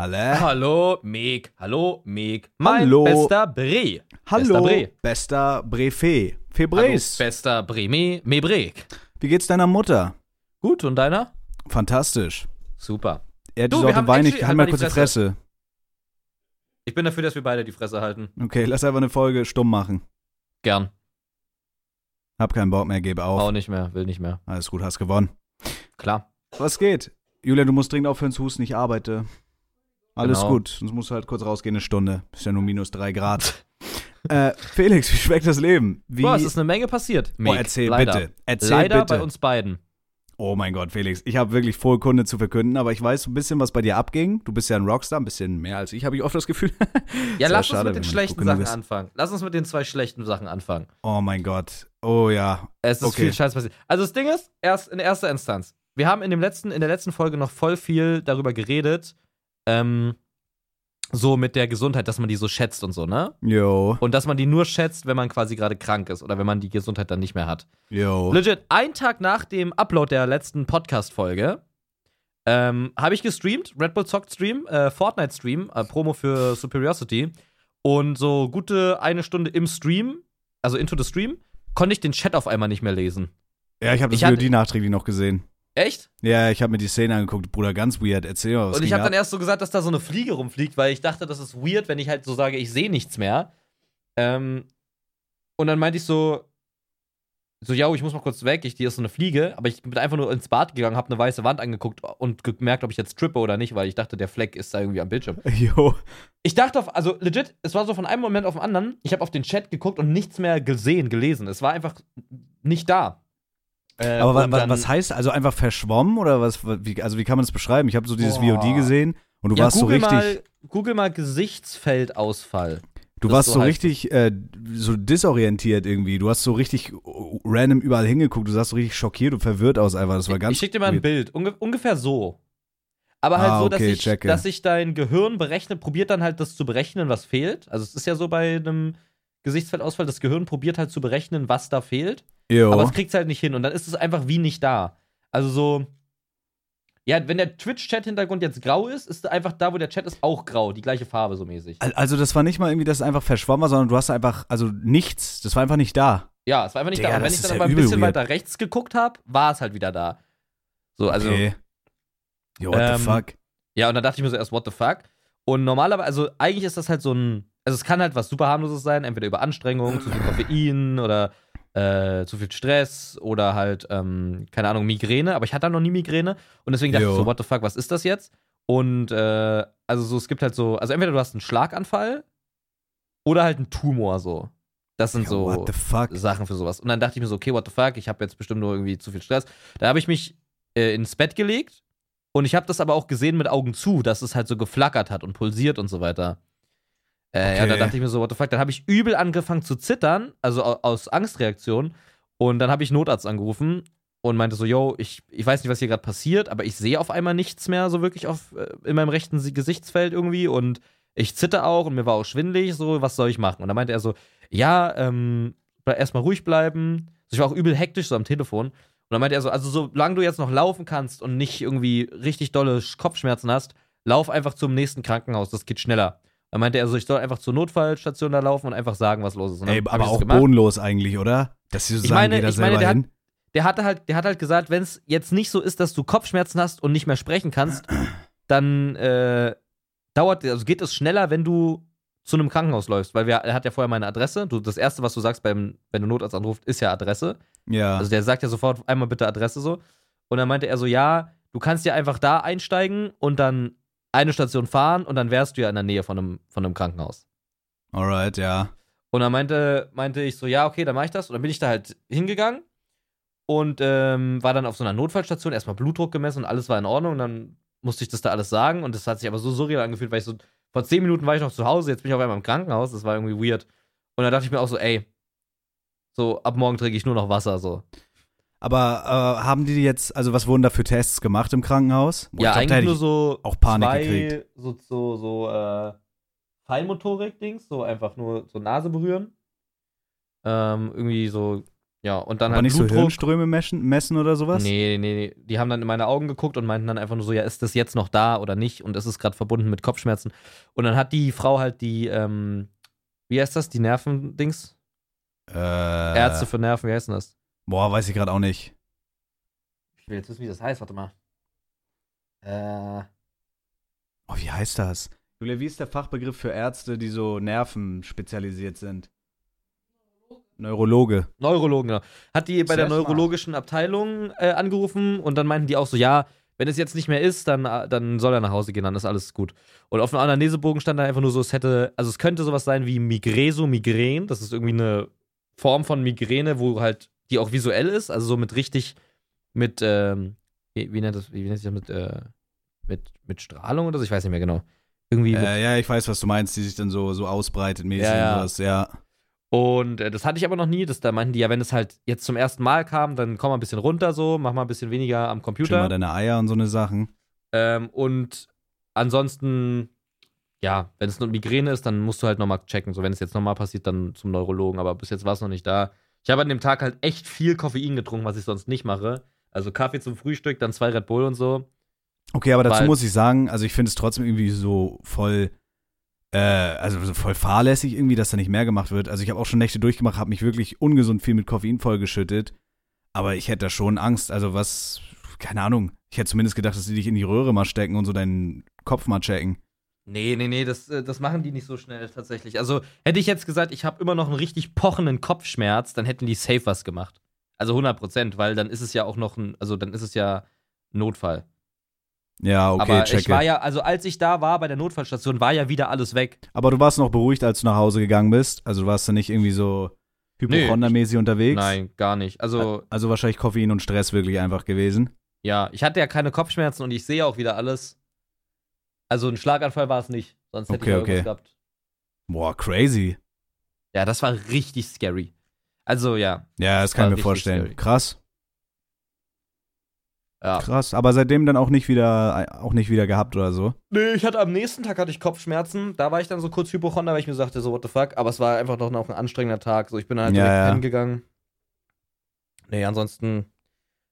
Halle. Hallo, Meg. Hallo, Meg. Mein Hallo. bester Bre. Hallo, Bre. bester Brefé. Hallo, Febres. bester Breme. Mebreg. Wie geht's deiner Mutter? Gut, und deiner? Fantastisch. Super. Er hat Du, die Sorte haben Wein actually- nicht. Halt halt mal die kurz die Fresse. Ich bin dafür, dass wir beide die Fresse halten. Okay, lass einfach eine Folge stumm machen. Gern. Hab keinen Bock mehr, gebe auf. Auch nicht mehr, will nicht mehr. Alles gut, hast gewonnen. Klar. Was geht? Julia, du musst dringend aufhören zu husten, ich arbeite. Alles Genau. gut, sonst musst du halt kurz rausgehen, eine Stunde. Ist ja nur minus drei Grad. äh, Felix, wie schmeckt das Leben? Wie, Boah, es ist eine Menge passiert. Boah, Meg. erzähl Leider. bitte. Erzähl Leider bitte. bei uns beiden. Oh mein Gott, Felix, ich habe wirklich voll Kunde zu verkünden, aber ich weiß so ein bisschen, was bei dir abging. Du bist ja ein Rockstar, ein bisschen mehr als ich, habe ich oft das Gefühl. Ja, lass schade, uns mit den schlechten Sachen anfangen. Lass uns mit den zwei schlechten Sachen anfangen. Oh mein Gott. Oh ja. Es ist Okay. viel Scheiß passiert. Also das Ding ist, erst in erster Instanz. Wir haben in dem letzten, in der letzten Folge noch voll viel darüber geredet, ähm, so mit der Gesundheit, dass man die so schätzt und so, ne? Yo. Und dass man die nur schätzt, wenn man quasi gerade krank ist oder wenn man die Gesundheit dann nicht mehr hat. Yo. Legit, ein Tag nach dem Upload der letzten Podcast-Folge ähm, habe ich gestreamt, Red Bull Zockt Stream, äh, Fortnite Stream, äh, Promo für Superiority. Und so gute eine Stunde im Stream, also into the Stream, konnte ich den Chat auf einmal nicht mehr lesen. Ja, ich habe das Ich Video die nachträglich noch gesehen. Echt? Ja, ich habe mir die Szene angeguckt. Bruder, ganz weird. Erzähl mal, was und ich habe dann erst so gesagt, dass da so eine Fliege rumfliegt, weil ich dachte, das ist weird, wenn ich halt so sage, ich sehe nichts mehr. Ähm, und dann meinte ich so, so, ja, ich muss mal kurz weg, ich, hier ist so eine Fliege, aber ich bin einfach nur ins Bad gegangen, habe eine weiße Wand angeguckt und gemerkt, ob ich jetzt trippe oder nicht, weil ich dachte, der Fleck ist da irgendwie am Bildschirm. Yo. Ich dachte auf, also legit, es war so von einem Moment auf den anderen, ich habe auf den Chat geguckt und nichts mehr gesehen, gelesen. Es war einfach nicht da. Äh, Aber wa wa was heißt, also einfach verschwommen oder was? Wie, also wie kann man das beschreiben? Ich habe so dieses Boah. VOD gesehen und du ja, warst so Google richtig, Mal, Google mal Gesichtsfeldausfall. du das warst so so richtig äh, so disorientiert irgendwie. Du hast so richtig random überall hingeguckt. Du sahst so richtig schockiert und verwirrt aus einfach. Das war ganz. ich schick dir mal ein. Bild. Unge ungefähr so. Aber halt Ah, so, dass, okay, ich, checke. dass ich dein Gehirn berechne, probiert dann halt das zu berechnen, was fehlt. Also es ist ja so bei einem Gesichtsfeldausfall, das Gehirn probiert halt zu berechnen, was da fehlt. Yo. Aber es kriegt halt nicht hin. Und dann ist es einfach wie nicht da. Also so. Ja, wenn der Twitch-Chat-Hintergrund jetzt grau ist, ist einfach da, wo der Chat ist, auch grau. Die gleiche Farbe so mäßig. Al- Also das war nicht mal irgendwie, dass es einfach verschwommen war, sondern du hast einfach, also nichts. Das war einfach nicht da. Ja, es war einfach nicht Digga, da. Und wenn ich dann ja aber ein bisschen weird. weiter rechts geguckt habe, war es halt wieder da. So, also. okay. Yo, what Ähm, the fuck? Ja, und dann dachte ich mir so erst, what the fuck? Und normalerweise, also eigentlich ist das halt so ein, also es kann halt was super harmloses sein, entweder über Anstrengung, zu viel Koffein oder äh, zu viel Stress oder halt, ähm, keine Ahnung, Migräne, aber ich hatte halt noch nie Migräne und deswegen dachte Jo. ich so, what the fuck, was ist das jetzt? Und äh, also so, es gibt halt so, also entweder du hast einen Schlaganfall oder halt einen Tumor so. Das sind so? Sachen für sowas. Und dann dachte ich mir so, okay, what the fuck, ich habe jetzt bestimmt nur irgendwie zu viel Stress. Da habe ich mich äh, ins Bett gelegt und ich habe das aber auch gesehen mit Augen zu, dass es halt so geflackert hat und pulsiert und so weiter. Äh, Ja, da Okay. dachte ich mir so, what the fuck. Dann habe ich übel angefangen zu zittern, also au- aus Angstreaktion. Und dann habe ich Notarzt angerufen und meinte so, yo, ich, ich weiß nicht, was hier gerade passiert, aber ich sehe auf einmal nichts mehr so wirklich auf, äh, in meinem rechten Gesichtsfeld irgendwie und ich zitter auch und mir war auch schwindelig, so, was soll ich machen? Und dann meinte er so, ja, ähm, erstmal ruhig bleiben. Also ich war auch übel hektisch so am Telefon. Und dann meinte er so, also solange du jetzt noch laufen kannst und nicht irgendwie richtig dolle Sch- Kopfschmerzen hast, lauf einfach zum nächsten Krankenhaus, das geht schneller. Dann meinte er so, ich soll einfach zur Notfallstation da laufen und einfach sagen, was los ist. Ey, aber auch bodenlos eigentlich, oder? Dass sie so Ich sagen, meine- jeder ich meine, selber der hat- hin. der hatte halt, der hat halt gesagt, wenn es jetzt nicht so ist, dass du Kopfschmerzen hast und nicht mehr sprechen kannst, dann äh, dauert, also geht es schneller, wenn du zu einem Krankenhaus läufst, weil wir, er hat ja vorher meine Adresse. Du, das erste, was du sagst, beim, wenn du Notarzt anrufst, ist ja Adresse. Ja. Also der sagt ja sofort einmal bitte Adresse so. Und dann meinte er so, ja, du kannst ja einfach da einsteigen und dann eine Station fahren und dann wärst du ja in der Nähe von einem, von einem Krankenhaus. Alright, ja. Und dann meinte, meinte ich so, ja, okay, dann mach ich das. Und dann bin ich da halt hingegangen und ähm, war dann auf so einer Notfallstation, erstmal Blutdruck gemessen und alles war in Ordnung. Und dann musste ich das da alles sagen. Und das hat sich aber so surreal angefühlt, weil ich so, vor zehn Minuten war ich noch zu Hause, jetzt bin ich auf einmal im Krankenhaus. Das war irgendwie weird. Und dann dachte ich mir auch so, ey, so ab morgen trinke ich nur noch Wasser, so. Aber äh, haben die jetzt, also was wurden da für Tests gemacht im Krankenhaus? Boah, ja, ich glaub, eigentlich nur so auch Panik zwei, gekriegt. so, so, so, äh, Feinmotorik-Dings, so einfach nur so Nase berühren. Ähm, irgendwie so Ja, und dann Aber halt nicht so Blutdruck. Hirnströme messen, messen oder sowas? Nee, nee, nee. Die haben dann in meine Augen geguckt und meinten dann einfach nur so, ja, ist das jetzt noch da oder nicht? Und ist es gerade verbunden mit Kopfschmerzen? Und dann hat die Frau halt die, ähm, wie heißt das? Die Nervendings? Äh, Ärzte für Nerven, wie heißt denn das? Boah, weiß ich gerade auch nicht. Ich will jetzt wissen, wie das heißt, warte mal. Äh. Oh, wie heißt das? Julia, wie ist der Fachbegriff für Ärzte, die so Nerven spezialisiert sind? Neurologe. Neurologen, genau. Hat die bei Sehr der smart. neurologischen Abteilung äh, angerufen und dann meinten die auch so, ja, wenn es jetzt nicht mehr ist, dann, äh, dann soll er nach Hause gehen, dann ist alles gut. Und auf einem Anamnesebogen stand da einfach nur so, es hätte, also es könnte sowas sein wie Migreso, Migräne, das ist irgendwie eine Form von Migräne, wo halt, die auch visuell ist, also so mit richtig, mit, ähm, wie, wie nennt das, wie nennt sich das mit, äh, mit, mit Strahlung oder so, ich weiß nicht mehr genau. Irgendwie Äh, ja, ich weiß, was du meinst, die sich dann so, so ausbreitet mäßig Ja, ja. und sowas, ja. Und äh, das hatte ich aber noch nie. Das, da meinten die ja, wenn es halt jetzt zum ersten Mal kam, dann komm mal ein bisschen runter so, mach mal ein bisschen weniger am Computer. mal deine Eier und so eine Sachen. Ähm, und ansonsten, ja, wenn es nur Migräne ist, dann musst du halt nochmal checken. So, wenn es jetzt nochmal passiert, dann zum Neurologen. Aber bis jetzt war es noch nicht da. Ich habe an dem Tag halt echt viel Koffein getrunken, was ich sonst nicht mache. Also Kaffee zum Frühstück, dann zwei Red Bull und so. Okay, aber dazu Weil- muss ich sagen, also ich finde es trotzdem irgendwie so voll, äh, also so voll fahrlässig irgendwie, dass da nicht mehr gemacht wird. Also ich habe auch schon Nächte durchgemacht, habe mich wirklich ungesund viel mit Koffein vollgeschüttet. Aber ich hätte da schon Angst, also was, keine Ahnung. Ich hätte zumindest gedacht, dass sie dich in die Röhre mal stecken und so deinen Kopf mal checken. Nee, nee, nee, das, äh, das machen die nicht so schnell tatsächlich. Also hätte ich jetzt gesagt, ich habe immer noch einen richtig pochenden Kopfschmerz, dann hätten die safe was gemacht. Also 100 Prozent, weil dann ist es ja auch noch ein, also dann ist es ja Notfall. Ja, okay, Aber checke. ich war ja, also als ich da war bei der Notfallstation, war ja wieder alles weg. aber du warst noch beruhigt, als du nach Hause gegangen bist. Also du warst da nicht irgendwie so hypochondermäßig unterwegs. Nein, gar nicht. Also Also wahrscheinlich Koffein und Stress wirklich einfach gewesen. ja, ich hatte ja keine Kopfschmerzen und ich sehe auch wieder alles. Also ein Schlaganfall war es nicht, sonst hätte Okay, ich ja irgendwas okay. gehabt. Boah, crazy. Ja, das war richtig scary. Also ja, Ja, das Das kann ich mir vorstellen. scary. Krass. ja. Krass, aber seitdem dann auch nicht wieder, auch nicht wieder gehabt oder so. Nee, ich hatte am nächsten Tag hatte ich Kopfschmerzen. Da war ich dann so kurz Hypochonder, weil ich mir sagte, so, what the fuck. Aber es war einfach noch, noch ein anstrengender Tag. So, ich bin dann halt Ja, direkt ja. hingegangen. Nee, ansonsten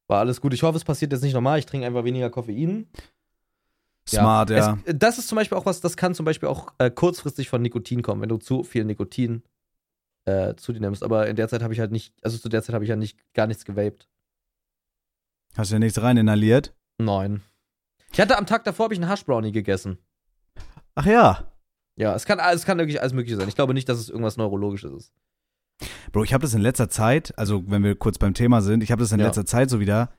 war alles gut. Ich hoffe, es passiert jetzt nicht nochmal. Ich trinke einfach weniger Koffein. Smart, ja. Es, das ist zum Beispiel auch was, das kann zum Beispiel auch äh, kurzfristig von Nikotin kommen, wenn du zu viel Nikotin äh, zu dir nimmst. Aber in der Zeit habe ich halt nicht, also zu der Zeit habe ich ja nicht, gar nichts gewaped. Hast du ja nichts rein inhaliert? Nein. Ich hatte am Tag davor habe ich einen Hash-Brownie gegessen. Ach ja. Ja, es kann, es kann wirklich alles Mögliche sein. Ich glaube nicht, dass es irgendwas Neurologisches ist. Bro, ich habe das in letzter Zeit, also wenn wir kurz beim Thema sind, ich habe das in Ja. letzter Zeit so wieder,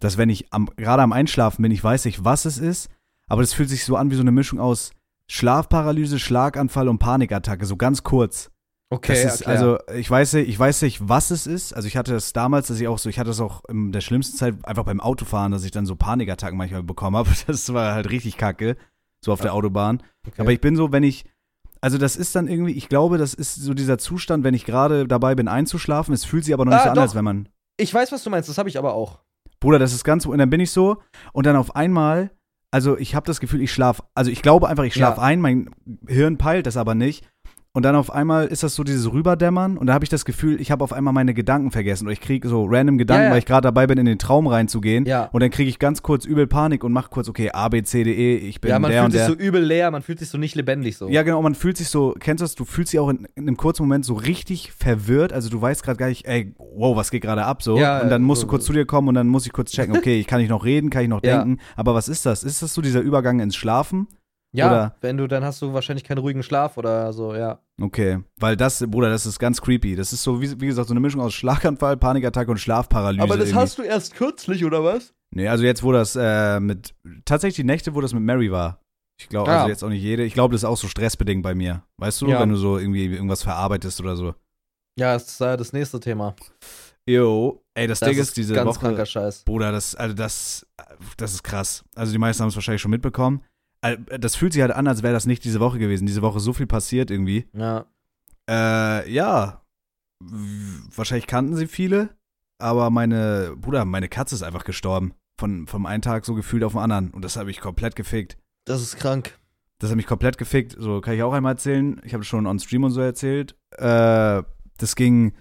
dass wenn ich am, gerade am Einschlafen bin, ich weiß nicht, was es ist, aber das fühlt sich so an wie so eine Mischung aus Schlafparalyse, Schlaganfall und Panikattacke, so ganz kurz. Okay, ist, also ich weiß, nicht- ich weiß nicht, was es ist. Also ich hatte das damals, dass ich auch so, ich hatte das auch in der schlimmsten Zeit einfach beim Autofahren, dass ich dann so Panikattacken manchmal bekommen habe. Das war halt richtig kacke, so auf der Autobahn. okay. Aber ich bin so, wenn ich, also das ist dann irgendwie, ich glaube, das ist so dieser Zustand, wenn ich gerade dabei bin einzuschlafen. Es fühlt sich aber noch nicht Ah, so an, doch. als wenn man, Ich weiß, was du meinst, das habe ich aber auch. Bruder, das ist ganz, und dann bin ich so und dann auf einmal, also ich habe das Gefühl, ich schlafe, also ich glaube einfach, ich schlafe Ja. ein, mein Hirn peilt das aber nicht. Und dann auf einmal ist das so dieses Rüberdämmern und da habe ich das Gefühl, ich habe auf einmal meine Gedanken vergessen oder ich kriege so random Gedanken, Ja, ja. weil ich gerade dabei bin, in den Traum reinzugehen. Ja. Und dann kriege ich ganz kurz übel Panik und mache kurz, okay, A, B, C, D, E, ich bin Ja, man der fühlt und sich der. so übel leer, man fühlt sich so nicht lebendig so. Ja, genau, man fühlt sich so, kennst du das, du fühlst dich auch in, in einem kurzen Moment so richtig verwirrt, also du weißt gerade gar nicht, ey, wow, was geht gerade ab, so. Ja, und dann musst so- du kurz zu dir kommen und dann muss ich kurz checken, okay, ich kann ich noch reden, kann ich noch Ja. denken, aber was ist das? Ist das so dieser Übergang ins Schlafen? Ja, Oder- wenn du, dann hast du wahrscheinlich keinen ruhigen Schlaf oder so, ja. Okay, weil das, Bruder, das ist ganz creepy. Das ist so, wie, wie gesagt, so eine Mischung aus Schlaganfall, Panikattacke und Schlafparalyse. irgendwie. du erst kürzlich, oder was? Nee, also jetzt, wo das äh, mit, tatsächlich die Nächte, wo das mit Mary war. Ich glaube, Ah. also jetzt auch nicht jede. Ich glaube, das ist auch so stressbedingt bei mir. Weißt du, Ja. wenn du so irgendwie irgendwas verarbeitest oder so. Ja, das ist äh, das nächste Thema. Jo, ey, das, Das Ding ist ist diese ganz Woche. kranker Scheiß. Bruder, das, also das, das ist krass. Also die meisten haben es wahrscheinlich schon mitbekommen. Das fühlt sich halt an, als wäre das nicht diese Woche gewesen. Diese Woche so viel passiert irgendwie. Ja. Äh, ja. Wahrscheinlich kannten sie viele, aber meine, Bruder, meine Katze ist einfach gestorben. Von, vom einen Tag so gefühlt auf den anderen. Und das habe ich komplett gefickt. Das ist krank. Das hat mich komplett gefickt. So kann ich auch einmal erzählen. Ich habe schon on Stream und so erzählt. Äh, das ging.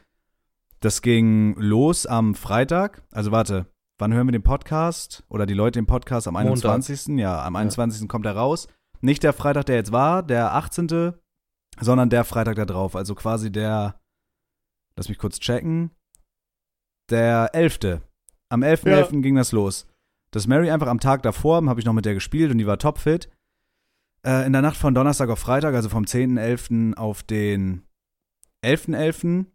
Das ging los am Freitag. Also warte, wann hören wir den Podcast? Oder die Leute den Podcast am Montag. 21. Ja, am 21. kommt er raus. Nicht der Freitag, der jetzt war, der 18., sondern der Freitag da drauf. Also quasi der, lass mich kurz checken, der 11. Am 11.11. ging das los. Das Mary einfach am Tag davor, habe ich noch mit der gespielt und die war topfit. Äh, in der Nacht von Donnerstag auf Freitag, also vom 10.11. auf den 11.11.,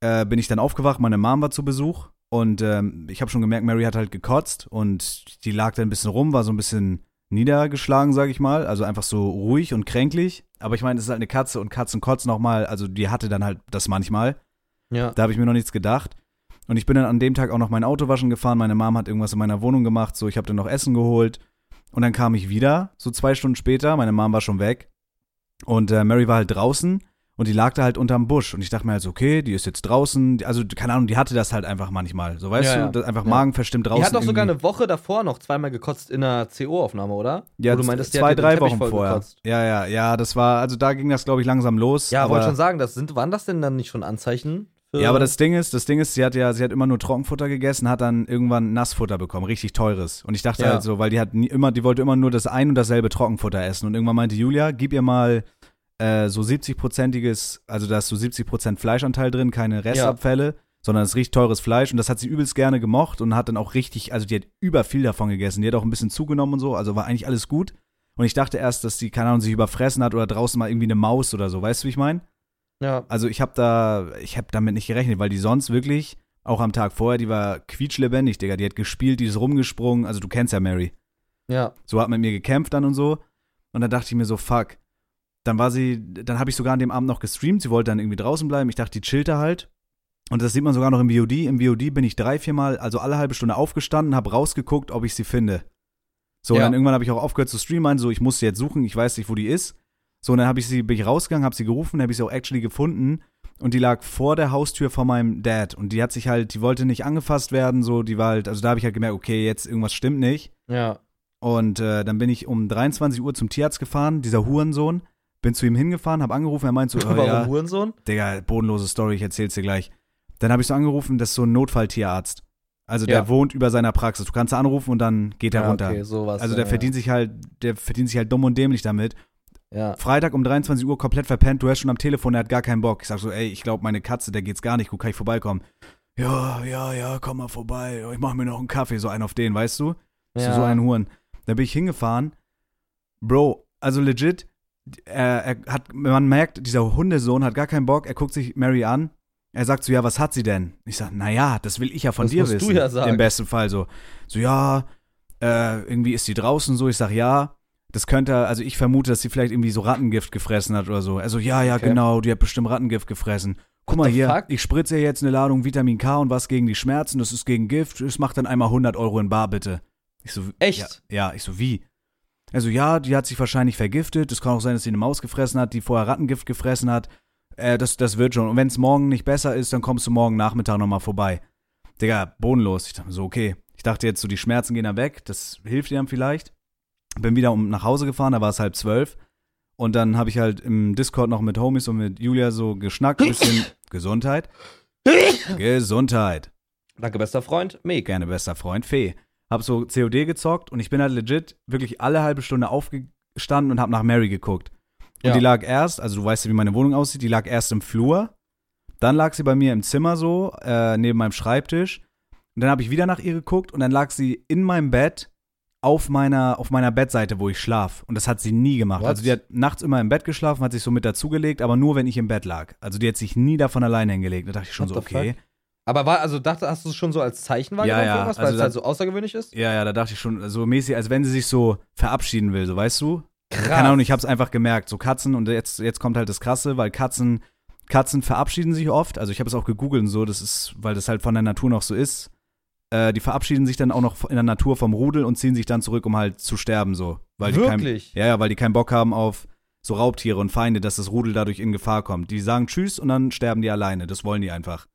äh, bin ich dann aufgewacht, meine Mom war zu Besuch und ähm, ich habe schon gemerkt, Mary hat halt gekotzt und die lag da ein bisschen rum, war so ein bisschen niedergeschlagen, sag ich mal, also einfach so ruhig und kränklich. Aber ich meine, es ist halt eine Katze und Katzen kotzen nochmal, also die hatte dann halt das manchmal. Ja. Da habe ich mir noch nichts gedacht. Und ich bin dann an dem Tag auch noch mein Auto waschen gefahren. Meine Mom hat irgendwas in meiner Wohnung gemacht. So, ich habe dann noch Essen geholt. Und dann kam ich wieder, so zwei Stunden später. Meine Mom war schon weg. Und äh, Mary war halt draußen und die lag da halt unterm Busch. Und ich dachte mir halt so, okay, die ist jetzt draußen. Also, keine Ahnung, die hatte das halt einfach manchmal. So, weißt Ja, du, ja. einfach magenverstimmt draußen. Die hat doch sogar eine Woche davor noch zweimal gekotzt in einer CO-Aufnahme, oder? ja, Wo du meintest, zwei, drei Wochen vorher. gekotzt. Ja, ja, ja, das war, also da ging das, glaube ich, langsam los. Ja, wollte schon sagen, das sind, waren das denn dann nicht schon Anzeichen? Ja, aber das Ding ist, das Ding ist, sie hat ja, sie hat immer nur Trockenfutter gegessen, hat dann irgendwann Nassfutter bekommen, richtig teures. Und ich dachte Ja. halt so, weil die hat nie, immer, die wollte immer nur das ein und dasselbe Trockenfutter essen. Und irgendwann meinte Julia, gib ihr mal äh, so 70-prozentiges, also da ist so 70% Fleischanteil drin, keine Restabfälle, sondern es richtig teures Fleisch. Und das hat sie übelst gerne gemocht und hat dann auch richtig, also die hat über viel davon gegessen. Die hat auch ein bisschen zugenommen und so, also war eigentlich alles gut. Und ich dachte erst, dass die, keine Ahnung, sich überfressen hat oder draußen mal irgendwie eine Maus oder so, weißt du, wie ich meine? ja. Also ich habe da, ich habe damit nicht gerechnet, weil die sonst wirklich, auch am Tag vorher, die war quietschlebendig, Digga. Die hat gespielt, die ist rumgesprungen. Also du kennst ja Mary. ja. So hat mit mir gekämpft dann und so. Und dann dachte ich mir so, fuck. Dann war sie, dann habe ich sogar an dem Abend noch gestreamt. Sie wollte dann irgendwie draußen bleiben. Ich dachte, die chillt da halt. Und das sieht man sogar noch im VOD. Im VOD bin ich drei, viermal, also alle halbe Stunde aufgestanden, habe rausgeguckt, ob ich sie finde. So, und Ja. dann irgendwann habe ich auch aufgehört zu streamen, so, ich muss sie jetzt suchen, ich weiß nicht, wo die ist. So, und dann habe ich sie, bin ich rausgegangen, habe sie gerufen, habe ich sie auch actually gefunden. Und die lag vor der Haustür von meinem Dad. Und die hat sich halt, die wollte nicht angefasst werden, so, die war halt, also da habe ich halt gemerkt, okay, jetzt irgendwas stimmt nicht. Ja. Und äh, dann bin ich um 23 Uhr zum Tierarzt gefahren, dieser Hurensohn. Bin zu ihm hingefahren, habe angerufen, er meint so, äh, Warum ja, Hurensohn? Digga, bodenlose Story, ich erzähl's dir gleich. Dann habe ich so angerufen, das ist so ein Notfalltierarzt. Also der Ja. wohnt über seiner Praxis. Du kannst anrufen und dann geht er Ja, runter. okay, sowas. also der ja, verdient sich halt, der verdient sich halt dumm und dämlich damit. Freitag um 23 Uhr komplett verpennt, du hörst schon am Telefon, er hat gar keinen Bock. Ich sag so, ey, ich glaube, meine Katze, der geht's gar nicht gut, kann ich vorbeikommen? Ja, ja, ja, komm mal vorbei. Ich mach mir noch einen Kaffee, so einen auf den, weißt du? ja. So, so ein Huren. Da bin ich hingefahren. Bro, also legit, er, er hat, man merkt, dieser Hundesohn hat gar keinen Bock, er guckt sich Mary an. Er sagt so, ja, was hat sie denn? Ich sag, naja, das will ich ja von Das dir musst du wissen. ja sagen. Im besten Fall so. So, ja, äh, irgendwie ist sie draußen so. Ich sag, ja, das könnte, also ich vermute, dass sie vielleicht irgendwie so Rattengift gefressen hat oder so. Also, ja, ja, Okay. genau, die hat bestimmt Rattengift gefressen. Guck What mal hier, fuck? ich spritze ihr jetzt eine Ladung Vitamin K und was gegen die Schmerzen, das ist gegen Gift, das macht dann einmal 100 Euro in Bar, bitte. Ich so, Echt? Ja, ja, ich so, wie? Also, ja, die hat sich wahrscheinlich vergiftet. Es kann auch sein, dass sie eine Maus gefressen hat, die vorher Rattengift gefressen hat. Äh, das, das wird schon. Und wenn es morgen nicht besser ist, dann kommst du morgen Nachmittag nochmal vorbei. Digga, bodenlos. Ich dachte so, okay. Ich dachte jetzt so, die Schmerzen gehen dann weg. Das hilft dir dann vielleicht. Bin wieder um nach Hause gefahren, da war es halb zwölf. Und dann habe ich halt im Discord noch mit Homies und mit Julia so geschnackt. Bisschen Gesundheit. Gesundheit. Danke, bester Freund. Meg. Gerne bester Freund Fee. Hab so COD gezockt und ich bin halt legit wirklich alle halbe Stunde aufgestanden und hab nach Mary geguckt. Und Ja. die lag erst, also du weißt ja, wie meine Wohnung aussieht, die lag erst im Flur. Dann lag sie bei mir im Zimmer so, äh, neben meinem Schreibtisch. Und dann habe ich wieder nach ihr geguckt und dann lag sie in meinem Bett auf meiner, auf meiner Bettseite, wo ich schlaf. Und das hat sie nie gemacht. What? Also die hat nachts immer im Bett geschlafen, hat sich so mit dazugelegt, aber nur wenn ich im Bett lag. Also die hat sich nie davon alleine hingelegt. Da dachte ich schon What so, okay. Aber war, also dachte, hast du es schon so als Zeichen wahrgenommen, ja, für irgendwas, weil also es da- halt so außergewöhnlich ist? Ja, ja, da dachte ich schon so mäßig, als wenn sie sich so verabschieden will, so weißt du? Krass. Keine Ahnung, ich hab's einfach gemerkt. So Katzen und jetzt, jetzt kommt halt das Krasse, weil Katzen, Katzen verabschieden sich oft. Also ich habe es auch gegoogelt und so, das ist, weil das halt von der Natur noch so ist. Äh, die verabschieden sich dann auch noch in der Natur vom Rudel und ziehen sich dann zurück, um halt zu sterben, so. Weil Wirklich? kein, ja, ja, weil die keinen Bock haben auf so Raubtiere und Feinde, dass das Rudel dadurch in Gefahr kommt. Die sagen Tschüss und dann sterben die alleine. Das wollen die einfach.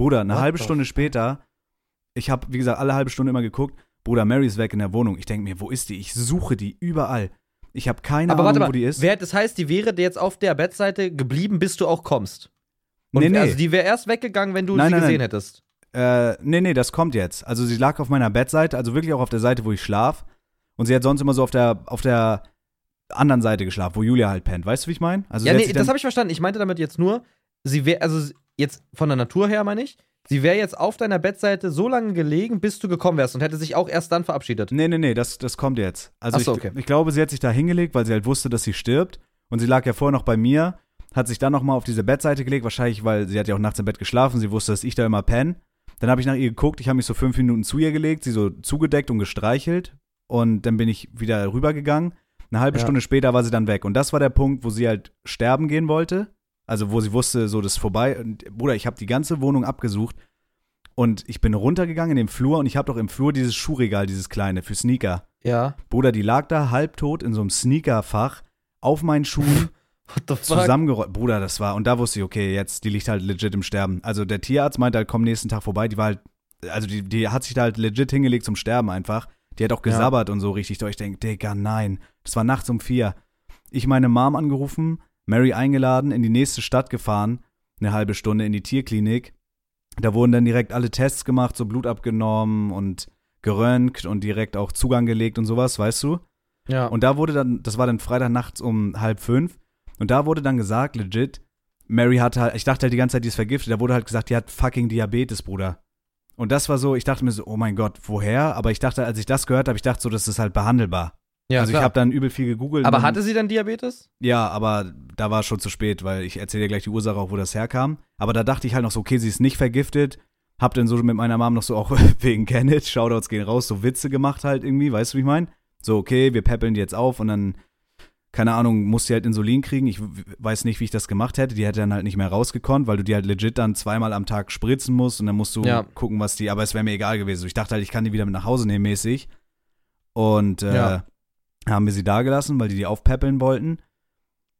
Bruder, eine What halbe Stunde später, ich habe, wie gesagt, alle halbe Stunde immer geguckt, Bruder, Mary ist weg in der Wohnung. Ich denke mir, wo ist die? Ich suche die überall. Ich habe keine Aber Ahnung, warte mal, wo die ist. wer, das heißt, die wäre jetzt auf der Bettseite geblieben, bis du auch kommst. Und Nee, nee. Also die wäre erst weggegangen, wenn du Nein, sie nein, gesehen nein. hättest. Äh, nee, nee, das kommt jetzt. Also sie lag auf meiner Bettseite, also wirklich auch auf der Seite, wo ich schlaf. Und sie hat sonst immer so auf der, auf der anderen Seite geschlafen, wo Julia halt pennt. Weißt du, wie ich meine? Also ja, nee, das habe ich verstanden. Ich meinte damit jetzt nur, sie wäre, also jetzt von der Natur her meine ich, sie wäre jetzt auf deiner Bettseite so lange gelegen, bis du gekommen wärst und hätte sich auch erst dann verabschiedet. Nee, nee, nee, das, das kommt jetzt. Also Ach so, ich, okay. ich glaube, sie hat sich da hingelegt, weil sie halt wusste, dass sie stirbt. Und sie lag ja vorher noch bei mir, hat sich dann nochmal auf diese Bettseite gelegt, wahrscheinlich, weil sie hat ja auch nachts im Bett geschlafen, sie wusste, dass ich da immer penne. Dann habe ich nach ihr geguckt, ich habe mich so fünf Minuten zu ihr gelegt, sie so zugedeckt und gestreichelt. Und dann bin ich wieder rübergegangen. Eine halbe Ja. Stunde später war sie dann weg. Und das war der Punkt, wo sie halt sterben gehen wollte. Also wo sie wusste, so das ist vorbei. Und Bruder, ich habe die ganze Wohnung abgesucht. Und ich bin runtergegangen in den Flur und ich habe doch im Flur dieses Schuhregal, dieses kleine, für Sneaker. Ja. Bruder, die lag da halbtot in so einem Sneakerfach auf meinen Schuhen What the fuck? zusammengerollt. Bruder, das war, und da wusste ich, okay, jetzt, die liegt halt legit im Sterben. Also der Tierarzt meinte halt, komm nächsten Tag vorbei. Die war halt, also die, die hat sich da halt legit hingelegt zum Sterben einfach. Die hat auch Ja. gesabbert und so richtig. Ich denke, Digga, nein. Das war nachts um vier. Ich meine Mom angerufen, Mary eingeladen, in die nächste Stadt gefahren, eine halbe Stunde in die Tierklinik. Da wurden dann direkt alle Tests gemacht, so Blut abgenommen und geröntgt und direkt auch Zugang gelegt und sowas, weißt du? Ja. Und da wurde dann, das war dann Freitag nachts um halb fünf. Und da wurde dann gesagt, legit, Mary hat halt, ich dachte halt die ganze Zeit, die ist vergiftet. Da wurde halt gesagt, die hat fucking Diabetes, Bruder. Und das war so, ich dachte mir so, oh mein Gott, woher? Aber ich dachte, als ich das gehört habe, ich dachte so, das ist halt behandelbar. Ja, also ich klar. habe dann übel viel gegoogelt. Aber hatte sie dann Diabetes? Ja, aber da war es schon zu spät, weil ich erzähle dir gleich die Ursache auch, wo das herkam. Aber da dachte ich halt noch so, okay, sie ist nicht vergiftet. Hab dann so mit meiner Mom noch so auch wegen Kenneth, Shoutouts gehen raus, so Witze gemacht halt irgendwie, weißt du, wie ich meine? So, okay, wir peppeln die jetzt auf und dann, keine Ahnung, muss sie halt Insulin kriegen. Ich weiß nicht, wie ich das gemacht hätte. Die hätte dann halt nicht mehr rausgekonnt, weil du die halt legit dann zweimal am Tag spritzen musst und dann musst du Ja. gucken, was die, aber es wäre mir egal gewesen. Ich dachte halt, ich kann die wieder mit nach Hause nehmen mäßig. Und äh, Ja. Haben wir sie da gelassen, weil die die aufpäppeln wollten.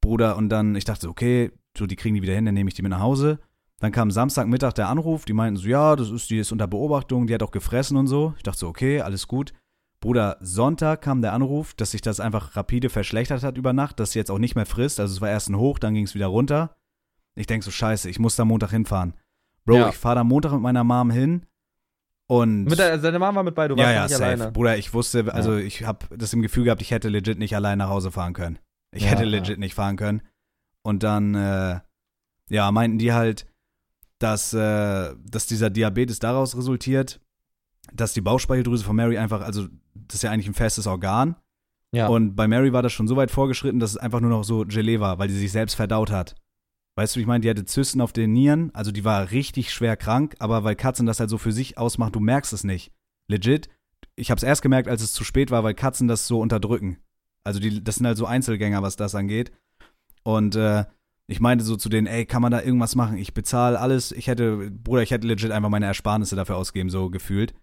Bruder, und dann, ich dachte, so, okay, so, die kriegen die wieder hin, dann nehme ich die mit nach Hause. Dann kam Samstagmittag der Anruf, die meinten so, ja, das ist, die ist unter Beobachtung, die hat auch gefressen und so. Ich dachte so, okay, alles gut. Bruder, Sonntag kam der Anruf, dass sich das einfach rapide verschlechtert hat über Nacht, dass sie jetzt auch nicht mehr frisst. Also es war erst ein Hoch, dann ging es wieder runter. Ich denk so, scheiße, ich muss da Montag hinfahren. Bro, Ja. ich fahre da Montag mit meiner Mom hin und Mit der, seine Mama war mit bei, du ja, warst ja, nicht safe. alleine. Bruder, ich wusste, also ich habe das im Gefühl gehabt, ich hätte legit nicht allein nach Hause fahren können. Ich Ja, hätte ja. legit nicht fahren können. Und dann, äh, ja, meinten die halt, dass, äh, dass dieser Diabetes daraus resultiert, dass die Bauchspeicheldrüse von Mary einfach, also das ist ja eigentlich ein festes Organ. Ja. Und bei Mary war das schon so weit vorgeschritten, dass es einfach nur noch so Gelee war, weil die sich selbst verdaut hat. Weißt du, ich meine, die hatte Zysten auf den Nieren, also die war richtig schwer krank, aber weil Katzen das halt so für sich ausmachen, du merkst es nicht. Legit. Ich habe es erst gemerkt, als es zu spät war, weil Katzen das so unterdrücken. Also die, das sind halt so Einzelgänger, was das angeht. Und äh, ich meinte so zu denen, ey, kann man da irgendwas machen? Ich bezahle alles. Ich hätte, Bruder, ich hätte legit einfach meine Ersparnisse dafür ausgeben, so gefühlt.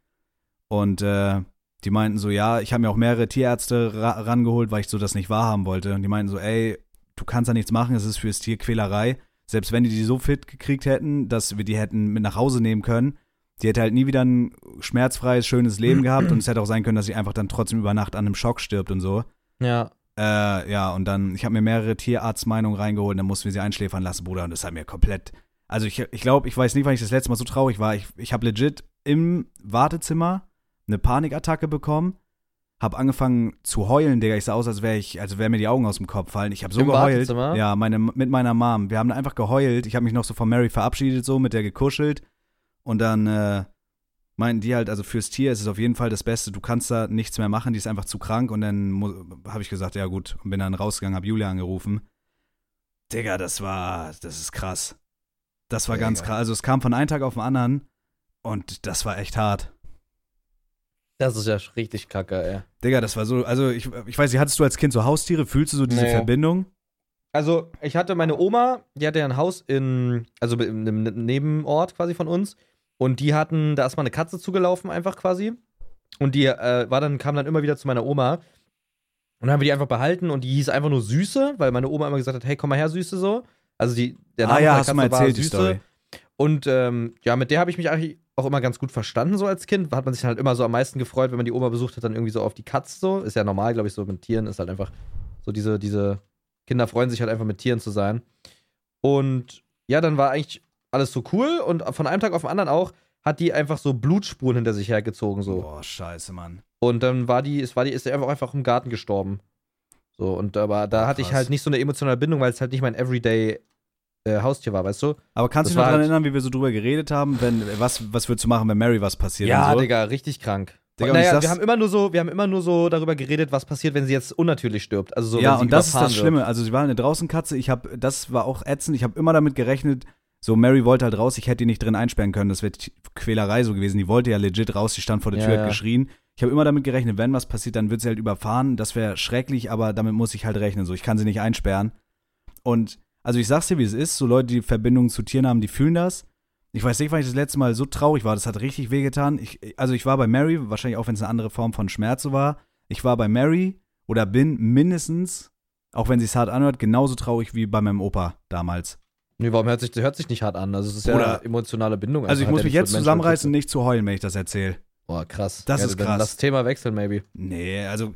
Und äh, die meinten so, ja, ich habe mir auch mehrere Tierärzte ra rangeholt, weil ich so das nicht wahrhaben wollte. Und die meinten so, ey, du kannst da nichts machen, es ist fürs Tier Quälerei. Selbst wenn die die so fit gekriegt hätten, dass wir die hätten mit nach Hause nehmen können, die hätte halt nie wieder ein schmerzfreies, schönes Leben gehabt und es hätte auch sein können, dass sie einfach dann trotzdem über Nacht an einem Schock stirbt und so. ja. Äh, ja, und dann, ich habe mir mehrere Tierarztmeinungen reingeholt, dann mussten wir sie einschläfern lassen, Bruder, und das hat mir komplett. Also ich, ich glaube, ich weiß nicht, wann ich das letzte Mal so traurig war. Ich, ich habe legit im Wartezimmer eine Panikattacke bekommen, habe angefangen zu heulen, Digga. Ich sah aus, als wäre ich, als wären mir die Augen aus dem Kopf fallen. Ich habe so Im geheult. Wartezimmer? Ja, meine, mit meiner Mom. Wir haben einfach geheult. Ich habe mich noch so von Mary verabschiedet, so mit der gekuschelt. Und dann äh, meinten die halt, also fürs Tier ist es auf jeden Fall das Beste. Du kannst da nichts mehr machen, die ist einfach zu krank. Und dann habe ich gesagt, ja gut, und bin dann rausgegangen, habe Julia angerufen. Digga, das war, das ist krass. Das war Digga. ganz krass. Also es kam von einem Tag auf den anderen und das war echt hart. Das ist ja richtig kacke, ey. Digga, das war so, also ich, ich weiß nicht, hattest du als Kind so Haustiere? Fühlst du so diese Nee. Verbindung? Also, ich hatte meine Oma, die hatte ja ein Haus in, also in einem Nebenort quasi von uns. Und die hatten, da ist mal eine Katze zugelaufen, einfach quasi. Und die äh, war dann, kam dann immer wieder zu meiner Oma. Und dann haben wir die einfach behalten und die hieß einfach nur Süße, weil meine Oma immer gesagt hat, hey, komm mal her, Süße so. Also die, der Name ah ja, der du mal Katze war erzählt, die Süße. Story. Und ähm, ja, mit der habe ich mich eigentlich auch immer ganz gut verstanden, so als Kind. Hat man sich halt immer so am meisten gefreut, wenn man die Oma besucht hat, dann irgendwie so auf die Katze so. Ist ja normal, glaube ich, so mit Tieren ist halt einfach so diese, diese Kinder freuen sich halt einfach mit Tieren zu sein. Und ja, dann war eigentlich alles so cool und von einem Tag auf den anderen auch hat die einfach so Blutspuren hinter sich hergezogen so. Boah, scheiße, Mann. Und dann war die, es war die, ist einfach, einfach im Garten gestorben. So, und aber da Oh, hatte ich halt nicht so eine emotionale Bindung, weil es halt nicht mein Everyday äh, Haustier war, weißt du? Aber kannst du dich noch daran halt- erinnern, wie wir so drüber geredet haben, wenn, was, was würdest du machen, wenn Mary was passiert Ja, so? Digga, richtig krank. Digga, naja, wir haben immer nur so, wir haben immer nur so darüber geredet, was passiert, wenn sie jetzt unnatürlich stirbt. Also so, ja, wenn sie und das ist das Schlimme. Also sie war eine Draußenkatze, ich habe, das war auch ätzend, ich habe immer damit gerechnet, so Mary wollte halt raus, ich hätte die nicht drin einsperren können, das wäre Quälerei so gewesen, die wollte ja legit raus, die stand vor der Ja, Tür, ja. hat geschrien. Ich habe immer damit gerechnet, wenn was passiert, dann wird sie halt überfahren, das wäre schrecklich, aber damit muss ich halt rechnen, so, ich kann sie nicht einsperren. Und, also ich sag's dir, wie es ist, so Leute, die Verbindungen zu Tieren haben, die fühlen das. Ich weiß nicht, wann ich das letzte Mal so traurig war, das hat richtig wehgetan. Ich, also ich war bei Mary, wahrscheinlich auch wenn es eine andere Form von Schmerz war, ich war bei Mary oder bin mindestens, auch wenn sie es hart anhört, genauso traurig wie bei meinem Opa damals. Nee, warum hört sich, das hört sich nicht hart an? Also es ist ja Oder- emotionale Bindung. Also ich einfach, muss mich jetzt zusammenreißen, nicht zu heulen, wenn ich das erzähle. Boah, krass. Das ja, ist krass. Lass Thema wechseln, maybe. Nee, also,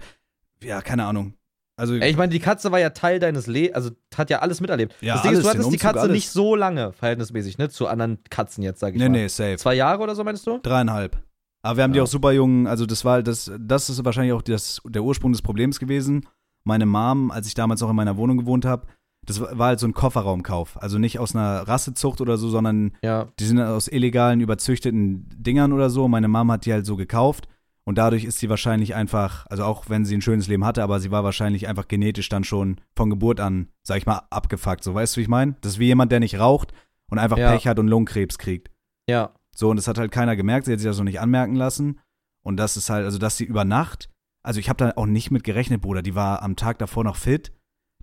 ja, keine Ahnung. Also, ich meine, die Katze war ja Teil deines Lebens, also hat ja alles miterlebt. Ja, das Ding ist, du hattest die Katze alles. nicht so lange, verhältnismäßig, ne? Zu anderen Katzen jetzt, sag ich nee, mal. nee, safe. Zwei Jahre oder so, meinst du? Dreieinhalb. Aber wir haben die Ja. auch super jung, also das war, das, das ist wahrscheinlich auch das, der Ursprung des Problems gewesen. Meine Mom, als ich damals noch in meiner Wohnung gewohnt habe, das war war halt so ein Kofferraumkauf. Also nicht aus einer Rassezucht oder so, sondern Ja. die sind aus illegalen, überzüchteten Dingern oder so. Meine Mom hat die halt so gekauft. Und dadurch ist sie wahrscheinlich einfach, also auch wenn sie ein schönes Leben hatte, aber sie war wahrscheinlich einfach genetisch dann schon von Geburt an, sag ich mal, abgefuckt. So, weißt du, wie ich meine? Das ist wie jemand, der nicht raucht und einfach Ja. Pech hat und Lungenkrebs kriegt. Ja. So, und das hat halt keiner gemerkt, sie hat sich das so nicht anmerken lassen. Und das ist halt, also dass sie über Nacht, also ich habe da auch nicht mit gerechnet, Bruder, die war am Tag davor noch fit,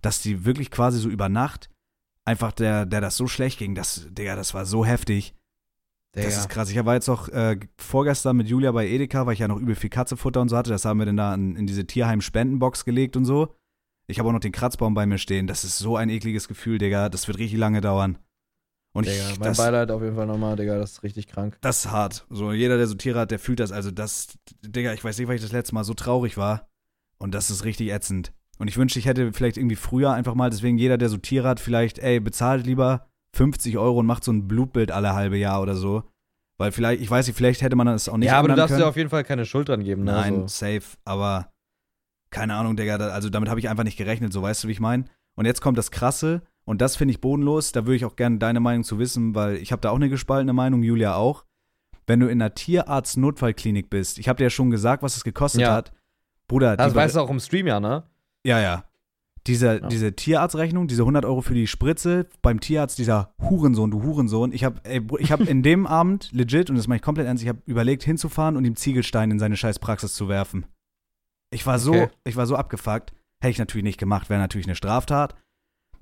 dass die wirklich quasi so über Nacht einfach der, der das so schlecht ging, das, Digga, das war so heftig. Das Digga. ist krass. Ich war jetzt auch äh, vorgestern mit Julia bei Edeka, weil ich ja noch übel viel Katzefutter und so hatte. Das haben wir dann da in, in diese Tierheim-Spendenbox gelegt und so. Ich habe auch noch den Kratzbaum bei mir stehen. Das ist so ein ekliges Gefühl, Digga. Das wird richtig lange dauern. Und Digga, ich, mein das, Beileid auf jeden Fall nochmal, Digga, das ist richtig krank. das ist hart. So, jeder, der so Tiere hat, der fühlt das. Also, das, Digga, ich weiß nicht, weil ich das letzte Mal so traurig war. Und das ist richtig ätzend. Und ich wünschte, ich hätte vielleicht irgendwie früher einfach mal, deswegen jeder, der so Tiere hat, vielleicht, ey, bezahlt lieber 50 Euro und macht so ein Blutbild alle halbe Jahr oder so. Weil vielleicht, ich weiß nicht, vielleicht hätte man das auch nicht ja, aber du darfst können. dir auf jeden Fall keine Schuld dran geben, ne? Nein, So. safe, aber keine Ahnung, Digga, also damit habe ich einfach nicht gerechnet, so weißt du, wie ich meine? Und jetzt kommt das Krasse und das finde ich bodenlos, da würde ich auch gerne deine Meinung zu wissen, weil ich habe da auch eine gespaltene Meinung, Julia auch. Wenn du in einer Tierarzt-Notfallklinik bist, ich habe dir ja schon gesagt, was es gekostet Ja. hat. Bruder, Das weißt du auch im Stream ja, ne? ja, ja. Diese, Ja. diese Tierarztrechnung, diese 100 Euro für die Spritze, beim Tierarzt, dieser Hurensohn, du Hurensohn. Ich habe ich hab in dem Abend legit, und das mache ich komplett ernst, ich habe überlegt hinzufahren und ihm Ziegelstein in seine scheiß Praxis zu werfen. Ich war so, Okay. ich war so abgefuckt. Hätte ich natürlich nicht gemacht, wäre natürlich eine Straftat.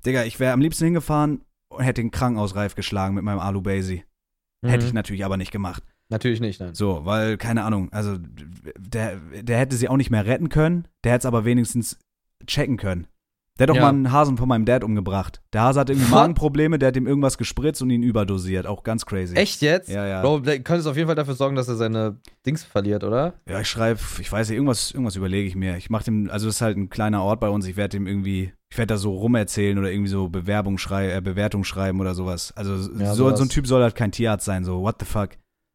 Digga, ich wäre am liebsten hingefahren und hätte den Krankenhausreif geschlagen mit meinem Alu Basie. Hätte ich Mhm. natürlich aber nicht gemacht. Natürlich nicht, nein. So, weil, keine Ahnung, also der, der hätte sie auch nicht mehr retten können, der hätte es aber wenigstens checken können. Der hat doch Ja. mal einen Hasen von meinem Dad umgebracht. Der Hase hatte irgendwie? Magenprobleme, der hat ihm irgendwas gespritzt und ihn überdosiert. Auch ganz crazy. Echt jetzt? Ja, ja. Bro, der könnte auf jeden Fall dafür sorgen, dass er seine Dings verliert, oder? Ja, ich schreibe, ich weiß nicht, irgendwas, irgendwas überlege ich mir. Ich mache dem, also das ist halt ein kleiner Ort bei uns, ich werde dem irgendwie, ich werde da so rumerzählen oder irgendwie so Bewerbung schrei äh, Bewertung schreiben oder sowas. Also Ja, so, so ein Typ soll halt kein Tierarzt sein, so what the fuck.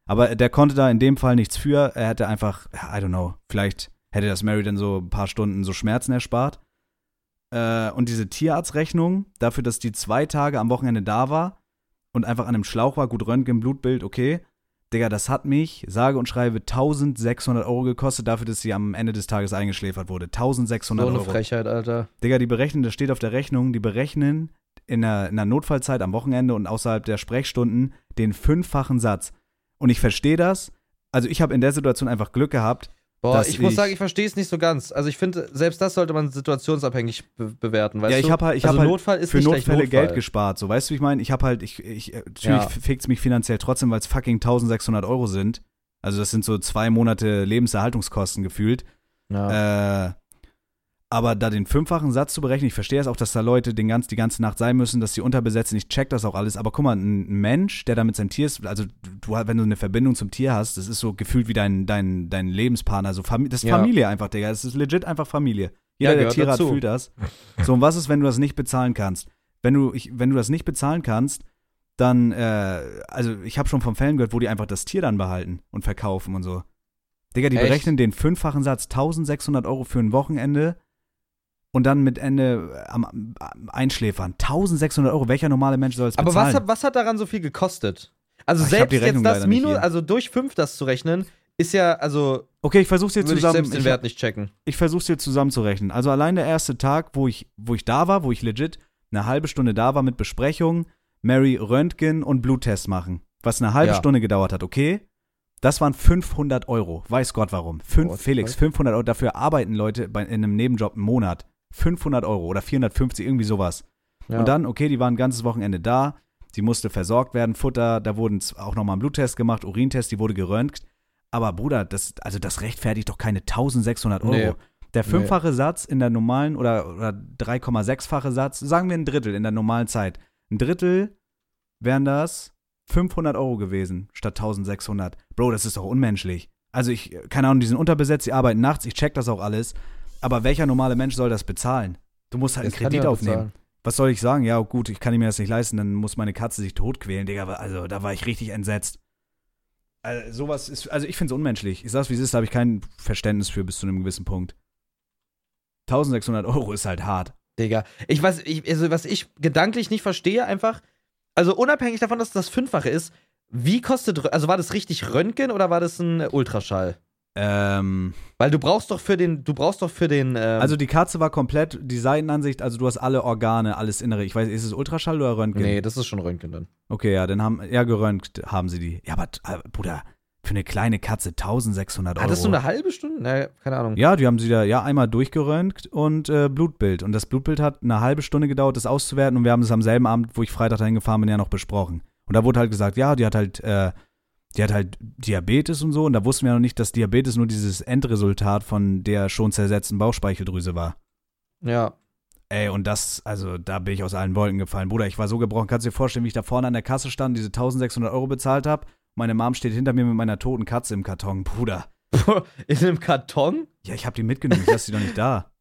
Aber der konnte da in dem Fall nichts für. Er hätte einfach, I don't know, vielleicht hätte das Mary dann so ein paar Stunden so Schmerzen erspart. Äh, und diese Tierarztrechnung, dafür, dass die zwei Tage am Wochenende da war und einfach an einem Schlauch war, gut Röntgen, Blutbild, okay. Digga, das hat mich, sage und schreibe, 1600 Euro gekostet, dafür, dass sie am Ende des Tages eingeschläfert wurde. 1600 So eine Euro. Frechheit, Alter. Digga, die berechnen, das steht auf der Rechnung, die berechnen in einer, in einer Notfallzeit am Wochenende und außerhalb der Sprechstunden den fünffachen Satz. Und ich verstehe das. Also ich habe in der Situation einfach Glück gehabt. Boah, dass ich muss ich- sagen, ich verstehe es nicht so ganz. Also ich finde, selbst das sollte man situationsabhängig be bewerten, weißt ja, ich habe halt, ich also hab halt Notfall ist für Notfälle Notfall. Geld gespart. So, weißt du, wie ich meine? Ich habe halt, ich, ich, äh, natürlich Ja. fickt's mich finanziell trotzdem, weil es fucking 1600 Euro sind. Also das sind so zwei Monate Lebenserhaltungskosten gefühlt. Ja. Äh, aber da den fünffachen Satz zu berechnen, ich verstehe es auch, dass da Leute den ganz, die ganze Nacht sein müssen, dass sie unterbesetzt sind. Ich check das auch alles. Aber guck mal, ein Mensch, der da mit seinem Tier ist, also du, wenn du eine Verbindung zum Tier hast, das ist so gefühlt wie dein, dein, dein Lebenspartner. Also Fam das ist Ja. Familie einfach, Digga. Das ist legit einfach Familie. Jeder, Ja, der Tiere hat, fühlt das. So, und was ist, wenn du das nicht bezahlen kannst? Wenn du, ich, wenn du das nicht bezahlen kannst, dann, äh, also ich habe schon von Fällen gehört, wo die einfach das Tier dann behalten und verkaufen und so. Digga, die Echt? berechnen den fünffachen Satz, 1600 Euro für ein Wochenende und dann mit Ende äh, am, am Einschläfern. 1600 Euro, welcher normale Mensch soll es Aber bezahlen? was hat, was hat daran so viel gekostet? Also Ach, ich hab selbst jetzt das Minus, also durch 5 das zu rechnen, ist ja, also okay, ich versuch's dir würde ich zusammen. selbst den ich, Wert nicht checken. ich versuch's dir zusammenzurechnen. Also allein der erste Tag, wo ich, wo ich da war, wo ich legit eine halbe Stunde da war mit Besprechung, Mary Röntgen und Bluttest machen, was eine halbe Ja. Stunde gedauert hat, okay? Das waren 500 Euro. Weiß Gott warum. Fünf, the Felix, fuck? 500 Euro. Dafür arbeiten Leute bei, in einem Nebenjob einen Monat. 500 Euro oder 450, irgendwie sowas. Ja. Und dann, okay, die waren ein ganzes Wochenende da. Sie musste versorgt werden, Futter, da wurden auch nochmal ein Bluttest gemacht, Urintest, die wurde geröntgt. Aber Bruder, das, also das rechtfertigt doch keine 1600 Euro. Nee. Der fünffache Satz in der normalen oder, oder 3,6-fache Satz, sagen wir ein Drittel in der normalen Zeit. Ein Drittel wären das 500 Euro gewesen statt 1600. Bro, das ist doch unmenschlich. Also ich, keine Ahnung, die sind unterbesetzt, die arbeiten nachts, ich check das auch alles. Aber welcher normale Mensch soll das bezahlen? Du musst halt einen Das kann Kredit aufnehmen. bezahlen. Was soll ich sagen? Ja, gut, ich kann mir das nicht leisten, dann muss meine Katze sich totquälen, Digga. Also, da war ich richtig entsetzt. Also, sowas ist, also ich finde es unmenschlich. Ich sag's, wie es ist, da habe ich kein Verständnis für bis zu einem gewissen Punkt. 1600 Euro ist halt hart. Digga. Ich weiß, ich, also was ich gedanklich nicht verstehe, einfach, also unabhängig davon, dass das Fünffache ist, wie kostet, also war das richtig Röntgen oder war das ein Ultraschall? Ähm, Weil du brauchst doch für den, du brauchst doch für den, ähm, also die Katze war komplett, die Seitenansicht, also du hast alle Organe, alles Innere. Ich weiß, ist es Ultraschall oder Röntgen? nee, das ist schon Röntgen dann. Okay, ja, dann haben, ja, geröntgt haben sie die. Ja, aber, äh, Bruder, für eine kleine Katze 1600 Euro. Hattest du eine halbe Stunde? Na, keine Ahnung. Ja, die haben sie da ja einmal durchgeröntgt und äh, Blutbild. Und das Blutbild hat eine halbe Stunde gedauert, das auszuwerten. Und wir haben das am selben Abend, wo ich Freitag dahin gefahren bin, ja noch besprochen. Und da wurde halt gesagt, ja, die hat halt, äh, die hat halt Diabetes und so. Und da wussten wir noch nicht, dass Diabetes nur dieses Endresultat von der schon zersetzten Bauchspeicheldrüse war. Ja. Ey, und das, also da bin ich aus allen Wolken gefallen. Bruder, ich war so gebrochen. Kannst du dir vorstellen, wie ich da vorne an der Kasse stand, diese 1600 Euro bezahlt habe? Meine Mom steht hinter mir mit meiner toten Katze im Karton. Bruder. In einem Karton? Ja, ich habe die mitgenommen. Ich lasse die doch nicht da.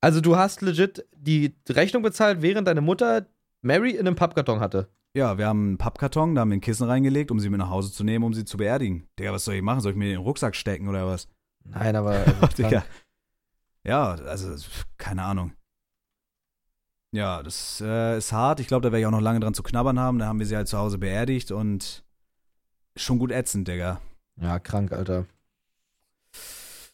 Also du hast legit die Rechnung bezahlt, während deine Mutter Mary in einem Pappkarton hatte. Ja, wir haben einen Pappkarton, da haben wir ein Kissen reingelegt, um sie mit nach Hause zu nehmen, um sie zu beerdigen. Digga, was soll ich machen? Soll ich mir in den Rucksack stecken oder was? Nein, aber. Also, Digga. Ja, also, keine Ahnung. Ja, das äh, ist hart. Ich glaube, da werde ich auch noch lange dran zu knabbern haben. Da haben wir sie halt zu Hause beerdigt und schon gut ätzend, Digga. Ja, krank, Alter.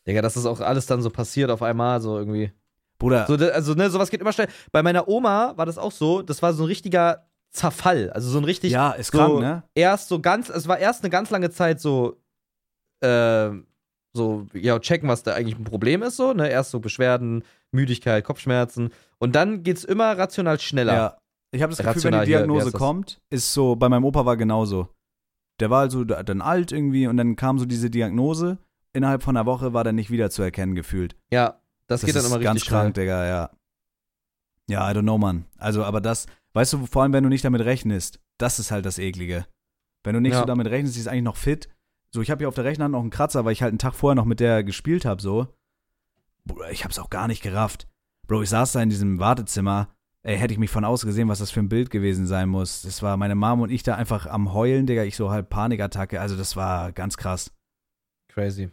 Digga, das auch alles dann so passiert auf einmal, so irgendwie. Bruder, So, also, ne, sowas geht immer schnell. Bei meiner Oma war das auch so, das war so ein richtiger Zerfall. Also so ein richtig. ja, ist so- krank, ne? Erst so ganz, es war erst eine ganz lange Zeit so, äh, so, ja, checken, was da eigentlich ein Problem ist, so, ne? Erst so Beschwerden, Müdigkeit, Kopfschmerzen. Und dann geht's immer rational schneller. Ja. Ich habe das Gefühl, wenn Rational die hier, wie Diagnose das? kommt, ist so, bei meinem Opa war genauso. Der war also da- dann alt irgendwie und dann kam so diese Diagnose. Innerhalb von einer Woche war der nicht wieder zu erkennen gefühlt. Ja, das, Das geht dann immer ganz richtig schnell. krank, Digga, ja. Ja, I don't know, Mann. Also, aber das, weißt du, vor allem, wenn du nicht damit rechnest, das ist halt das Eklige. Wenn du nicht Ja. so damit rechnest, die ist eigentlich noch fit. So, ich habe hier auf der rechten Hand noch einen Kratzer, weil ich halt einen Tag vorher noch mit der gespielt habe, so. Bruder, ich hab's auch gar nicht gerafft. Bro, ich saß da in diesem Wartezimmer. Ey, hätte ich mich von außen gesehen, was das für ein Bild gewesen sein muss. Das war meine Mom und ich da einfach am Heulen, Digga. Ich so halb Panikattacke. Also, das war ganz krass. Crazy.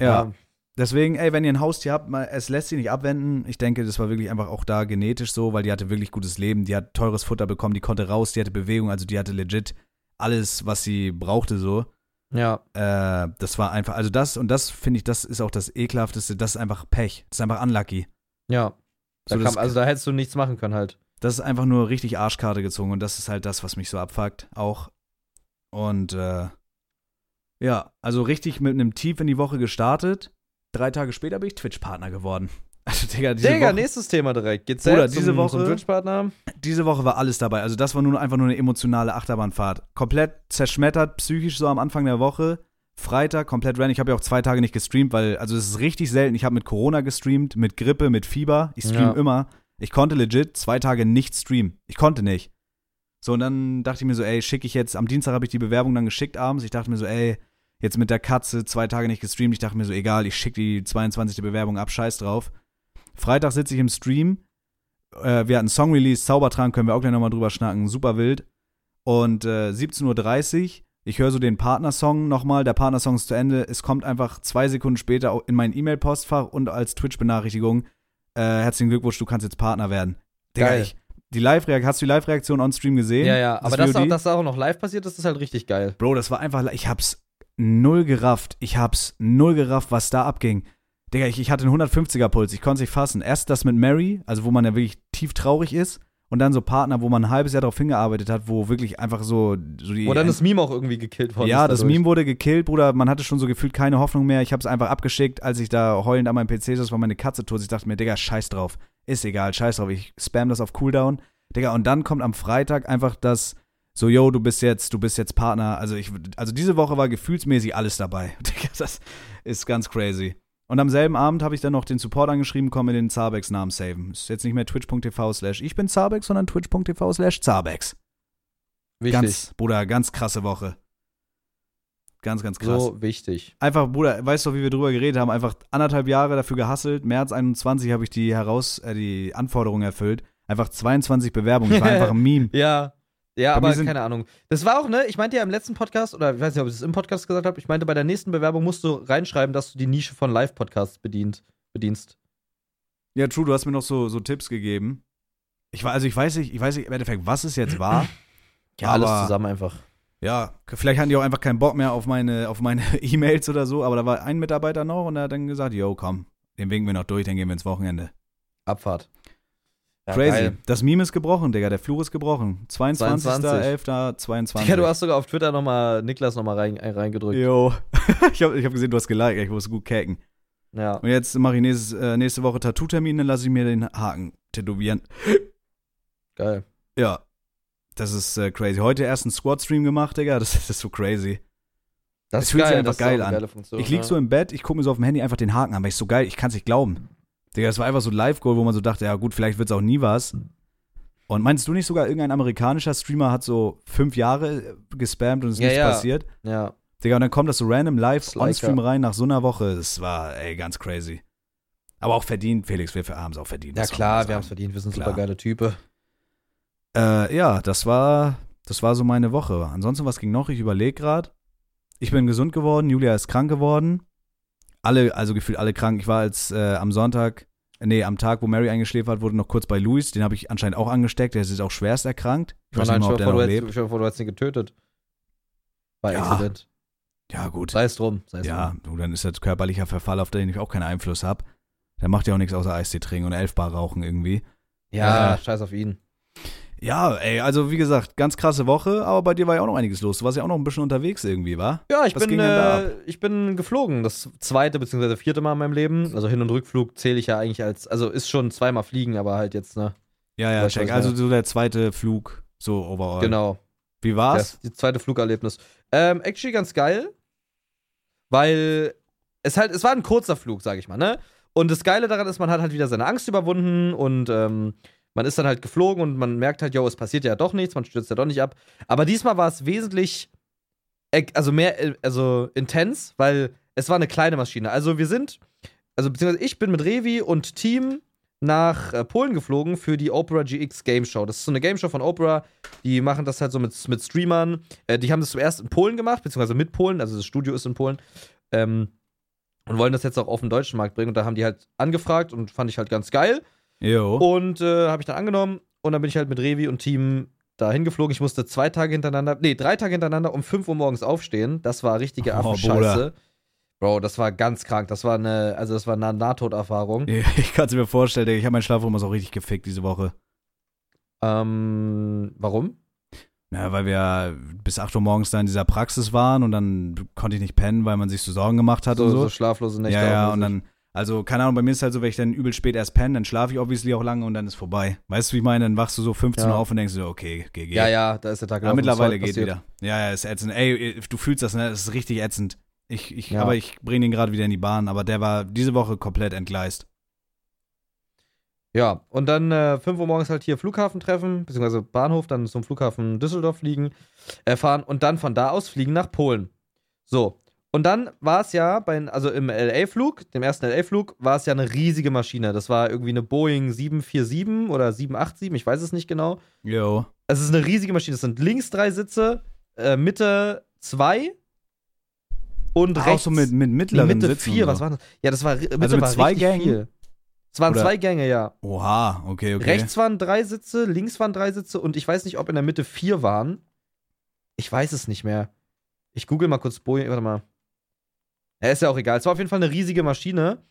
ja. Deswegen, ey, wenn ihr ein Haustier habt, mal, es lässt sich nicht abwenden. Ich denke, das war wirklich einfach auch da genetisch so, weil die hatte wirklich gutes Leben. Die hat teures Futter bekommen, die konnte raus, die hatte Bewegung, also die hatte legit alles, was sie brauchte so. Ja. Äh, das war einfach, also das und das finde ich, das ist auch das ekelhafteste. Das ist einfach Pech. Das ist einfach unlucky. Ja. Da So, kam, also da hättest du nichts machen können halt. das ist einfach nur richtig Arschkarte gezogen und das ist halt das, was mich so abfuckt auch. Und äh, ja, also richtig mit einem Tief in die Woche gestartet. Drei Tage später bin ich Twitch-Partner geworden. Also, Digga, diese Digga, Woche, nächstes Thema direkt. Geht's selbst diese zum, Woche- Twitch-Partner? diese Woche war alles dabei. Also das war nur einfach nur eine emotionale Achterbahnfahrt. Komplett zerschmettert, psychisch so am Anfang der Woche. Freitag komplett rein. Ich habe ja auch zwei Tage nicht gestreamt, weil, also es ist richtig selten. Ich habe mit Corona gestreamt, mit Grippe, mit Fieber. Ich stream Ja. immer. Ich konnte legit zwei Tage nicht streamen. Ich konnte nicht. So, und dann dachte ich mir so, ey, schicke ich jetzt, am Dienstag habe ich die Bewerbung dann geschickt abends. Ich dachte mir so, ey, jetzt mit der Katze zwei Tage nicht gestreamt. Ich dachte mir so, egal, ich schicke die 22. Bewerbung ab, scheiß drauf. Freitag sitze ich im Stream, äh, wir hatten Song-Release, Zaubertrank, können wir auch gleich nochmal drüber schnacken, super wild. Und äh, 17.30 Uhr, ich höre so den Partnersong nochmal, der Partnersong ist zu Ende, es kommt einfach zwei Sekunden später in mein E-Mail-Postfach und als Twitch-Benachrichtigung, äh, herzlichen Glückwunsch, du kannst jetzt Partner werden. Digga, Geil. ich, die Live-Reaktion, hast du die Live-Reaktion on Stream gesehen? Ja, ja, aber das, auch, dass da auch noch live passiert ist, ist halt richtig geil. Bro, das war einfach, ich hab's null gerafft. Ich hab's null gerafft, was da abging. Digga, ich, ich hatte einen 150er Puls, ich konnte es nicht fassen. Erst das mit Mary, also wo man ja wirklich tief traurig ist. Und dann so Partner, wo man ein halbes Jahr darauf hingearbeitet hat, wo wirklich einfach so, so die. Wo dann das Meme auch irgendwie gekillt worden ja, das. Meme wurde gekillt, Bruder. Man hatte schon so gefühlt keine Hoffnung mehr. Ich habe es einfach abgeschickt, als ich da heulend an meinem PC saß, war meine Katze tot. Ich dachte mir, Digga, scheiß drauf. Ist egal, scheiß drauf. Ich spam das auf Cooldown. Digga, und dann kommt am Freitag einfach das, so, yo, du bist jetzt, du bist jetzt Partner. Also ich, also diese Woche war gefühlsmäßig alles dabei. Das ist ganz crazy. Und am selben Abend habe ich dann noch den Support angeschrieben, komm in den Zabex Namen saven. Ist jetzt nicht mehr twitch.tv slash ich bin Zabex, sondern twitch.tv slash Zabex. Wichtig. Ganz, Bruder, ganz krasse Woche. Ganz, ganz krass. so wichtig. Einfach, Bruder, weißt du, wie wir drüber geredet haben? Einfach anderthalb Jahre dafür gehasselt. März 21 habe ich die heraus, äh, die Anforderungen erfüllt. Einfach 22 Bewerbungen. Ich war einfach ein Meme. Ja. Ja, aber keine Ahnung. Das war auch, ne? Ich meinte ja im letzten Podcast, oder ich weiß nicht, ob ich das im Podcast gesagt habe, ich meinte, bei der nächsten Bewerbung musst du reinschreiben, dass du die Nische von Live-Podcasts bedient, bedienst. Ja, true, du hast mir noch so, so Tipps gegeben. Ich war, also ich weiß nicht, ich weiß nicht im Endeffekt, was es jetzt war. Ja, alles Aber- zusammen einfach. Ja, vielleicht hatten die auch einfach keinen Bock mehr auf meine, auf meine E-Mails oder so, aber da war ein Mitarbeiter noch und der hat dann gesagt, yo, komm, den winken wir noch durch, dann gehen wir ins Wochenende. Abfahrt. Ja, Crazy. geil. Das Meme ist gebrochen, Digga, der Fluch ist gebrochen. 22.11.22. Digga, du hast sogar auf Twitter nochmal Niklas nochmal rein, äh, reingedrückt. Yo. ich habe ich hab gesehen, du hast geliked, ich muss gut cacken. Ja. Und jetzt mache ich nächstes, äh, nächste Woche Tattoo-Termin, dann lasse ich mir den Haken tätowieren. Geil. Ja. Das ist äh, crazy. Heute erst einen Squad-Stream gemacht, Digga. Das, das ist so crazy. Das ist fühlt sich geil, einfach das geil an. Funktion, Ich lieg ja. so im Bett, ich gucke mir so auf dem Handy einfach den Haken an, weil ich so geil, ich kann es nicht glauben. Digga, das war einfach so ein Live-Goal, wo man so dachte, ja gut, vielleicht wird es auch nie was. Und meinst du nicht sogar, irgendein amerikanischer Streamer hat so fünf Jahre äh, gespammt und es ist Ja, nichts ja. passiert? Ja. Digga, und dann kommt das so random live on-stream rein nach so einer Woche. Das war, ey, ganz crazy. Aber auch verdient, Felix, wir haben es auch verdient. Ja, klar, wir haben es verdient. Wir sind Klar. super geile Typen. Äh, ja, das war, das war so meine Woche. Ansonsten, was ging noch? Ich überlege gerade. Ich bin gesund geworden, Julia ist krank geworden. Alle, also gefühlt alle krank. Ich war als äh, am Sonntag, nee, am Tag, wo Mary eingeschläfert hat, wurde noch kurz bei Luis. Den habe ich anscheinend auch angesteckt. Der ist jetzt auch schwerst erkrankt. Ich weiß Nein, nicht mal, ob der vor, noch du hättest- lebt. dir vor, du hättest ihn getötet. Bei Ja. Accident. Ja, gut. Sei es drum. Sei es Ja, drum. du, dann ist das körperlicher Verfall, auf den ich auch keinen Einfluss habe. Der macht ja auch nichts außer Eistee trinken und Elfbar rauchen irgendwie. Ja, Äh. scheiß auf ihn. Ja, ey, also wie gesagt, ganz krasse Woche, aber bei dir war ja auch noch einiges los. Du warst ja auch noch ein bisschen unterwegs irgendwie, wa? Ja, ich Was bin, äh, ich bin geflogen. Das zweite bzw. vierte Mal in meinem Leben. Also Hin- und Rückflug zähle ich ja eigentlich als, also ist schon zweimal fliegen, aber halt jetzt, ne? Ja, ja, check. Also so der zweite Flug, so overall. Genau. Wie war's? Das, zweite Flugerlebnis. Ähm, actually ganz geil, weil es halt, es war ein kurzer Flug, sag ich mal, ne? Und das Geile daran ist, man hat halt wieder seine Angst überwunden und ähm, man ist dann halt geflogen und man merkt halt, yo, es passiert ja doch nichts, man stürzt ja doch nicht ab. Aber diesmal war es wesentlich, also mehr, äh, also intens, weil es war eine kleine Maschine. Also wir sind, also beziehungsweise ich bin mit Revi und Team nach äh, Polen geflogen für die Opera GX Game Show. Das ist so eine Game Show von Opera. Die machen das halt so mit, mit Streamern. Äh, die haben das zuerst in Polen gemacht, beziehungsweise mit Polen. Also das Studio ist in Polen. Ähm, und wollen das jetzt auch auf den deutschen Markt bringen. Und da haben die halt angefragt und fand ich halt ganz geil. Jo. Und äh, habe ich dann angenommen. Und dann bin ich halt mit Revi und Team dahin geflogen. Ich musste zwei Tage hintereinander, nee, drei Tage hintereinander um 5 Uhr morgens aufstehen. Das war richtige Oh, Affenscheiße. Bro, das war ganz krank. Das war eine, also das war eine Nahtoderfahrung. Ich kann es mir vorstellen, Digga, ich habe meinen Schlafrhythmus auch richtig gefickt diese Woche. Ähm, warum? Ja, weil wir bis 8 Uhr morgens da in dieser Praxis waren und dann konnte ich nicht pennen, weil man sich so Sorgen gemacht hat So, und so so. schlaflose Nächte. ja, ja, und dann, also keine Ahnung, bei mir ist halt so, wenn ich dann übel spät erst penne, dann schlafe ich obviously auch lange und dann ist vorbei. Weißt du, wie ich meine? Dann wachst du so 15 Ja. Uhr auf und denkst dir, okay, geh, geh. Ja, ja, da ist der Tag Aber mittlerweile geht passiert. wieder. Ja, ja, ist ätzend. Ey, du fühlst das, ne? Das ist richtig ätzend. Ich, ich, Ja. aber ich bringe den gerade wieder in die Bahn, aber der war diese Woche komplett entgleist. Ja, und dann äh, 5 Uhr morgens halt hier Flughafen treffen, beziehungsweise Bahnhof, dann zum Flughafen Düsseldorf fliegen, äh, fahren und dann von da aus fliegen nach Polen. So, Und dann war es ja, bei, also im LA-Flug, dem ersten LA-Flug, war es ja eine riesige Maschine. Das war irgendwie eine Boeing 747 oder 787, ich weiß es nicht genau. Jo. Es ist eine riesige Maschine. Es sind links drei Sitze, äh, Mitte zwei und Auch rechts so mit, mit mittleren Mitte Sitzen vier. und Was so. war das? Ja, das war Mitte Also mit war zwei Gängen? viel. Es waren Oder- zwei Gänge, ja. Oha, okay, okay. Rechts waren drei Sitze, links waren drei Sitze und ich weiß nicht, ob in der Mitte vier waren. Ich weiß es nicht mehr. Ich google mal kurz Boeing, warte mal. Ja, ist ja auch egal. Es war auf jeden Fall eine riesige Maschine.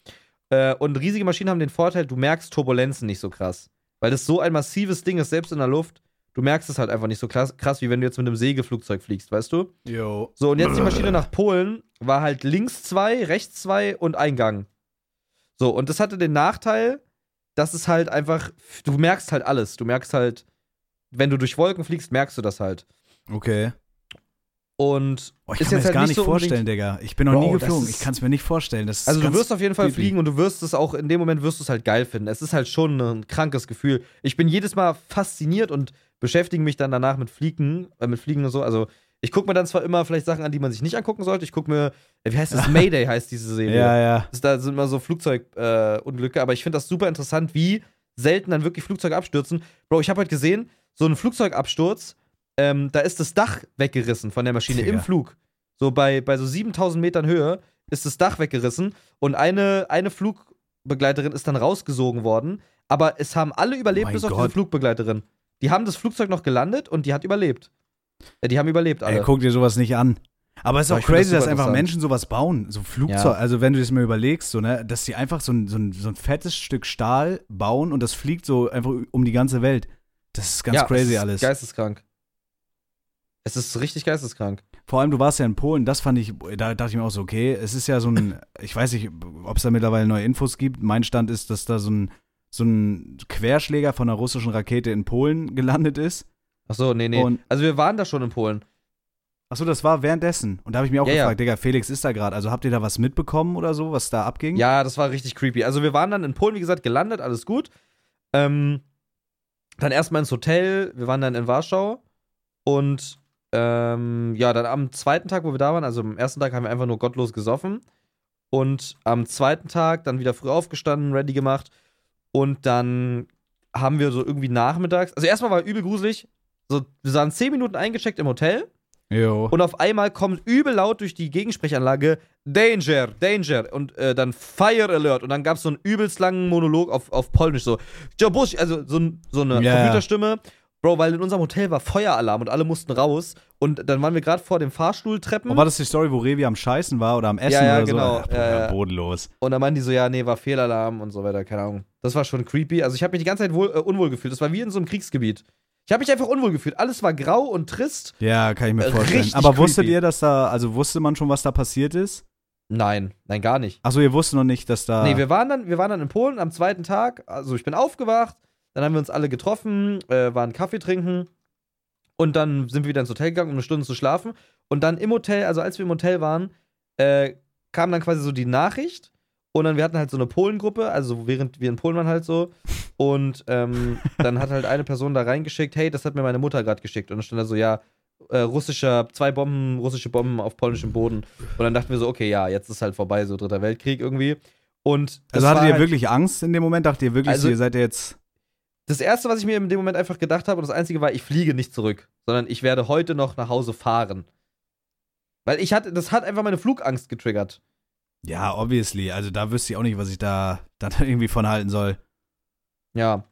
Äh, und riesige Maschinen haben den Vorteil, du merkst Turbulenzen nicht so krass. Weil das so ein massives Ding ist, selbst in der Luft. Du merkst es halt einfach nicht so krass, krass wie wenn du jetzt mit einem Segelflugzeug fliegst, weißt du? Jo. So, und jetzt die Maschine nach Polen war halt links zwei, rechts zwei und Eingang. So, und das hatte den Nachteil, dass es halt einfach, du merkst halt alles. Du merkst halt, wenn du durch Wolken fliegst, merkst du das halt. Okay. Und Oh, ich kann mir das halt gar nicht so vorstellen, Digga. Ich bin noch Bro, nie geflogen. Ich kann es mir nicht vorstellen. Also du wirst auf jeden Fall creepy. fliegen und du wirst es auch, in dem Moment wirst du es halt geil finden. Es ist halt schon ein krankes Gefühl. Ich bin jedes Mal fasziniert und beschäftige mich dann danach mit Fliegen, äh, mit Fliegen und so. Also ich gucke mir dann zwar immer vielleicht Sachen an, die man sich nicht angucken sollte. Ich gucke mir, äh, wie heißt das? Mayday heißt diese Serie. Ja, ja. Da sind immer so Flugzeugunglücke, äh, aber ich finde das super interessant, wie selten dann wirklich Flugzeuge abstürzen. Bro, ich habe heute gesehen, so ein Flugzeugabsturz, ähm, da ist das Dach weggerissen von der Maschine Digga. im Flug. So bei, bei so 7000 Metern Höhe ist das Dach weggerissen und eine, eine Flugbegleiterin ist dann rausgesogen worden, aber es haben alle überlebt, Mein bis auf Gott. diese Flugbegleiterin. Die haben das Flugzeug noch gelandet und die hat überlebt. Ja, die haben überlebt alle. Ey, guck dir sowas nicht an. Aber es ist auch find das crazy, dass einfach. Menschen sowas bauen. So Flugzeug, Ja. also wenn du das mal überlegst, so, ne, dass die einfach so ein, so, ein, so ein fettes Stück Stahl bauen und das fliegt so einfach um die ganze Welt. Das ist ganz crazy alles. Geisteskrank. Es ist richtig geisteskrank. Vor allem, du warst ja in Polen, das fand ich, da dachte ich mir auch so, okay, es ist ja so ein, ich weiß nicht, ob es da mittlerweile neue Infos gibt. Mein Stand ist, dass da so ein, so ein Querschläger von einer russischen Rakete in Polen gelandet ist. Ach so, nee, nee. Und- also wir waren da schon in Polen. Achso, das war währenddessen. Und da habe ich mich auch Ja, ja. gefragt, Digga, Felix ist da gerade. Also habt ihr da was mitbekommen oder so, was da abging? Ja, das war richtig creepy. Also wir waren dann in Polen, wie gesagt, gelandet, alles gut. Ähm, dann erstmal ins Hotel, wir waren dann in Warschau und ähm, ja, dann am zweiten Tag, wo wir da waren, also am ersten Tag haben wir einfach nur gottlos gesoffen und am zweiten Tag dann wieder früh aufgestanden, ready gemacht und dann haben wir so irgendwie nachmittags, also erstmal war übel gruselig, so, wir waren zehn Minuten eingecheckt im Hotel Jo. und auf einmal kommt übel laut durch die Gegensprechanlage Danger, Danger und äh, dann Fire Alert und dann gab es so einen übelst langen Monolog auf, auf Polnisch, so Jabusz, also so, so eine ja. Computerstimme. Bro, weil in unserem Hotel war Feueralarm und alle mussten raus und dann waren wir gerade vor dem Fahrstuhltreppen Und war das die Story, wo Revi am Scheißen war oder am Essen Ja, ja, oder genau. so? Ach, Ja, ja. bodenlos. und dann meinen die so, ja, nee, war Fehlalarm und so weiter, keine Ahnung. Das war schon creepy. Also ich habe mich die ganze Zeit wohl, äh, unwohl gefühlt. Das war wie in so einem Kriegsgebiet. Ich habe mich einfach unwohl gefühlt. Alles war grau und trist. Ja, kann ich mir Äh, vorstellen. richtig Aber wusstet creepy. ihr, dass da, also wusste man schon, was da passiert ist? Nein, nein, gar nicht. Achso, ihr wusstet noch nicht, dass da. Nee, wir waren, dann, wir waren dann in Polen am zweiten Tag. Also ich bin aufgewacht, dann haben wir uns alle getroffen, äh, waren Kaffee trinken und dann sind wir wieder ins Hotel gegangen, um eine Stunde zu schlafen. Und dann im Hotel, also als wir im Hotel waren, äh, kam dann quasi so die Nachricht. Und dann, wir hatten halt so eine Polengruppe, also während wir in Polen waren halt so. Und ähm, dann hat halt eine Person da reingeschickt, hey, das hat mir meine Mutter gerade geschickt. Und dann stand da so, ja, äh, russischer, zwei Bomben, russische Bomben auf polnischem Boden. Und dann dachten wir so, okay, ja, jetzt ist halt vorbei, so dritter Weltkrieg irgendwie. Und also hattet ihr halt, wirklich Angst in dem Moment? Dachtet ihr wirklich, Also- ihr seid jetzt. Das erste, was ich mir in dem Moment einfach gedacht habe, und das einzige war, ich fliege nicht zurück, sondern ich werde heute noch nach Hause fahren. Weil ich hatte, das hat einfach meine Flugangst getriggert. Ja, obviously. Also da wüsste ich auch nicht, was ich da dann irgendwie von halten soll. Ja.